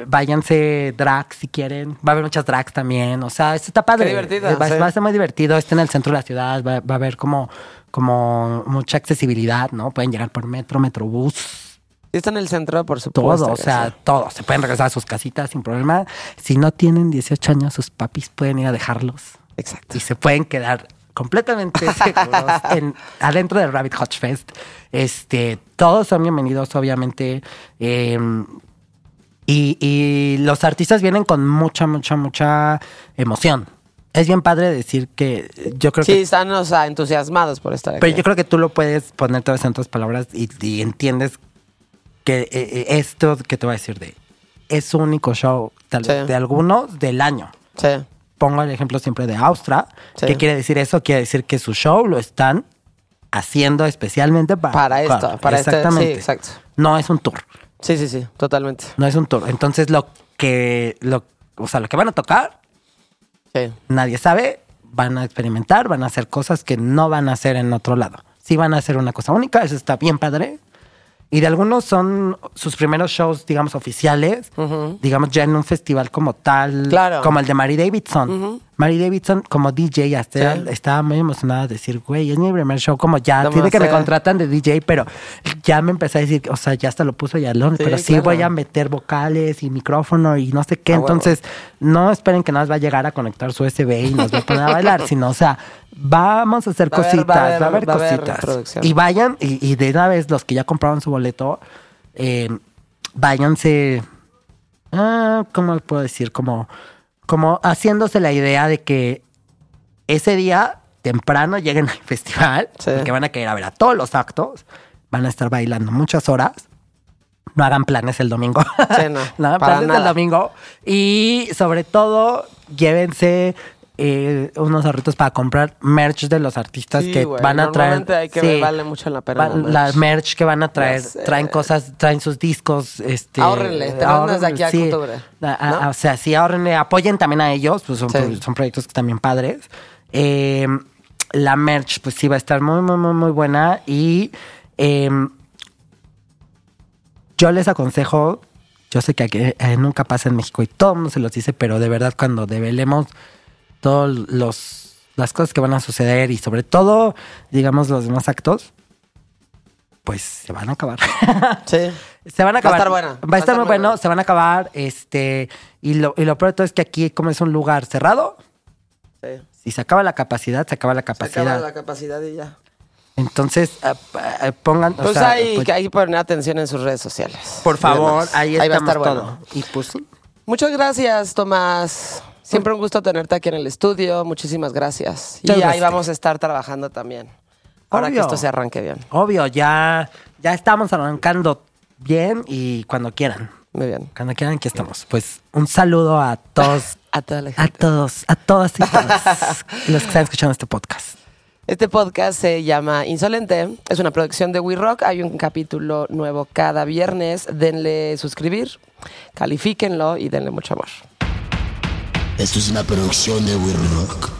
S4: váyanse drag si quieren. Va a haber muchas drags también. O sea, esto está padre.
S2: Qué divertido,
S4: Va,
S2: sí.
S4: va a ser muy divertido. Está en el centro de la ciudad. Va, va a haber como, como mucha accesibilidad, ¿no? Pueden llegar por metro, metrobús.
S2: Está en el centro, por supuesto.
S4: Todo, o sea, todo. Se pueden regresar a sus casitas sin problema. Si no tienen 18 años, sus papis pueden ir a dejarlos
S2: Exacto.
S4: y se pueden quedar completamente seguros en, adentro del Rabbit Hutch Fest. Este, todos son bienvenidos, obviamente. eh, y, y los artistas vienen con mucha, mucha, mucha emoción. Es bien padre decir que yo creo
S2: Sí,
S4: que
S2: están, o sea, entusiasmados por estar aquí.
S4: pero yo creo que tú lo puedes poner todas en otras palabras y, y entiendes que eh, eh, esto que te voy a decir de es su único show tal vez
S2: Sí.
S4: de algunos del año.
S2: Sí.
S4: Pongo el ejemplo siempre de Austra.
S2: Sí.
S4: ¿Qué quiere decir eso? Quiere decir que su show lo están haciendo especialmente para,
S2: Para esto, para este-
S4: Exactamente.
S2: sí, exacto.
S4: No es un tour.
S2: Sí, sí, sí, totalmente.
S4: No es un tour. Entonces lo que lo, o sea, lo que van a tocar
S2: Sí.
S4: nadie sabe, van a experimentar, van a hacer cosas que no van a hacer en otro lado. Sí van a hacer una cosa única, eso está bien padre. Y de algunos son sus primeros shows, digamos, oficiales, digamos, ya en un festival como tal,
S2: Claro.
S4: como el de Mary Davidson. Mary Davidson como DJ, hasta
S2: Sí.
S4: estaba muy emocionada de decir, güey, es mi primer show, como ya,
S2: ¿Cómo
S4: tiene que me
S2: hacer?
S4: contratan de DJ, pero ya me empecé a decir, o sea, ya hasta lo puso ya
S2: Sí,
S4: pero sí
S2: claro.
S4: voy a meter vocales y micrófono y no sé qué. Entonces, no esperen que nada más va a llegar a conectar su USB y nos va a poner a bailar, sino, o sea, vamos a hacer
S2: Va
S4: cositas,
S2: va a haber-
S4: va a haber
S2: va a haber
S4: cositas. Y vayan, y, y de una vez los que ya compraron su boleto, eh, váyanse, ah, ¿cómo puedo decir? Como, como haciéndose la idea de que ese día temprano lleguen al festival,
S2: Sí.
S4: porque van a querer a ver a todos los actos, van a estar bailando muchas horas. No hagan planes el domingo.
S2: Sí, no,
S4: hagan
S2: para
S4: planes el domingo. Y sobre todo, llévense eh, unos ahorritos para comprar merch de los artistas
S2: Sí,
S4: que van a traer.
S2: hay que
S4: Sí.
S2: vale mucho la pena
S4: Va-
S2: la
S4: la
S2: merch.
S4: merch que van a traer, traen cosas, traen sus discos, este
S2: Ahórrenle, tenemos desde aquí a
S4: sí.
S2: octubre.
S4: O sea, sí, ahorrenle, apoyen también a ellos, pues son, son proyectos que también padres. Eh, la merch, pues sí, va a estar muy, muy, muy, muy buena. Y eh, yo les aconsejo, yo sé que aquí, eh, nunca pasa en México y todo el mundo se los dice, pero de verdad cuando develemos todos los las cosas que van a suceder y sobre todo, digamos, los demás actos, pues se van a acabar.
S2: Sí.
S4: se van a
S2: Va a
S4: acabar.
S2: estar buena.
S4: Va a estar muy bueno,
S2: bueno.
S4: se van a acabar. Este, y lo, y lo peor de todo es que aquí, como es un lugar cerrado,
S2: sí.
S4: si se acaba la capacidad, se acaba la
S2: Se
S4: capacidad.
S2: acaba la capacidad y ya.
S4: Entonces, eh, pongan. o
S2: Pues
S4: sea,
S2: hay,
S4: pues,
S2: que hay que poner atención en sus redes sociales.
S4: por favor,
S2: Demás.
S4: ahí,
S2: va a estar
S4: todo.
S2: bueno.
S4: Y pues sí.
S2: Muchas gracias, Tomás. Siempre un gusto tenerte aquí en el estudio. Muchísimas gracias. Y ahí vamos a estar trabajando también. Ahora que
S4: Obvio.
S2: esto se arranque bien.
S4: Obvio, ya, ya estamos arrancando bien y cuando quieran.
S2: Muy bien.
S4: Cuando quieran, aquí estamos. Pues un saludo a todos,
S2: A toda la
S4: a
S2: gente.
S4: todos, a todas y todos los que están escuchando este podcast.
S2: Este podcast se llama Insolente. Es una producción de We Rock. Hay un capítulo nuevo cada viernes. Denle suscribir, califíquenlo y denle mucho amor.
S1: Esto es una producción de We Rock.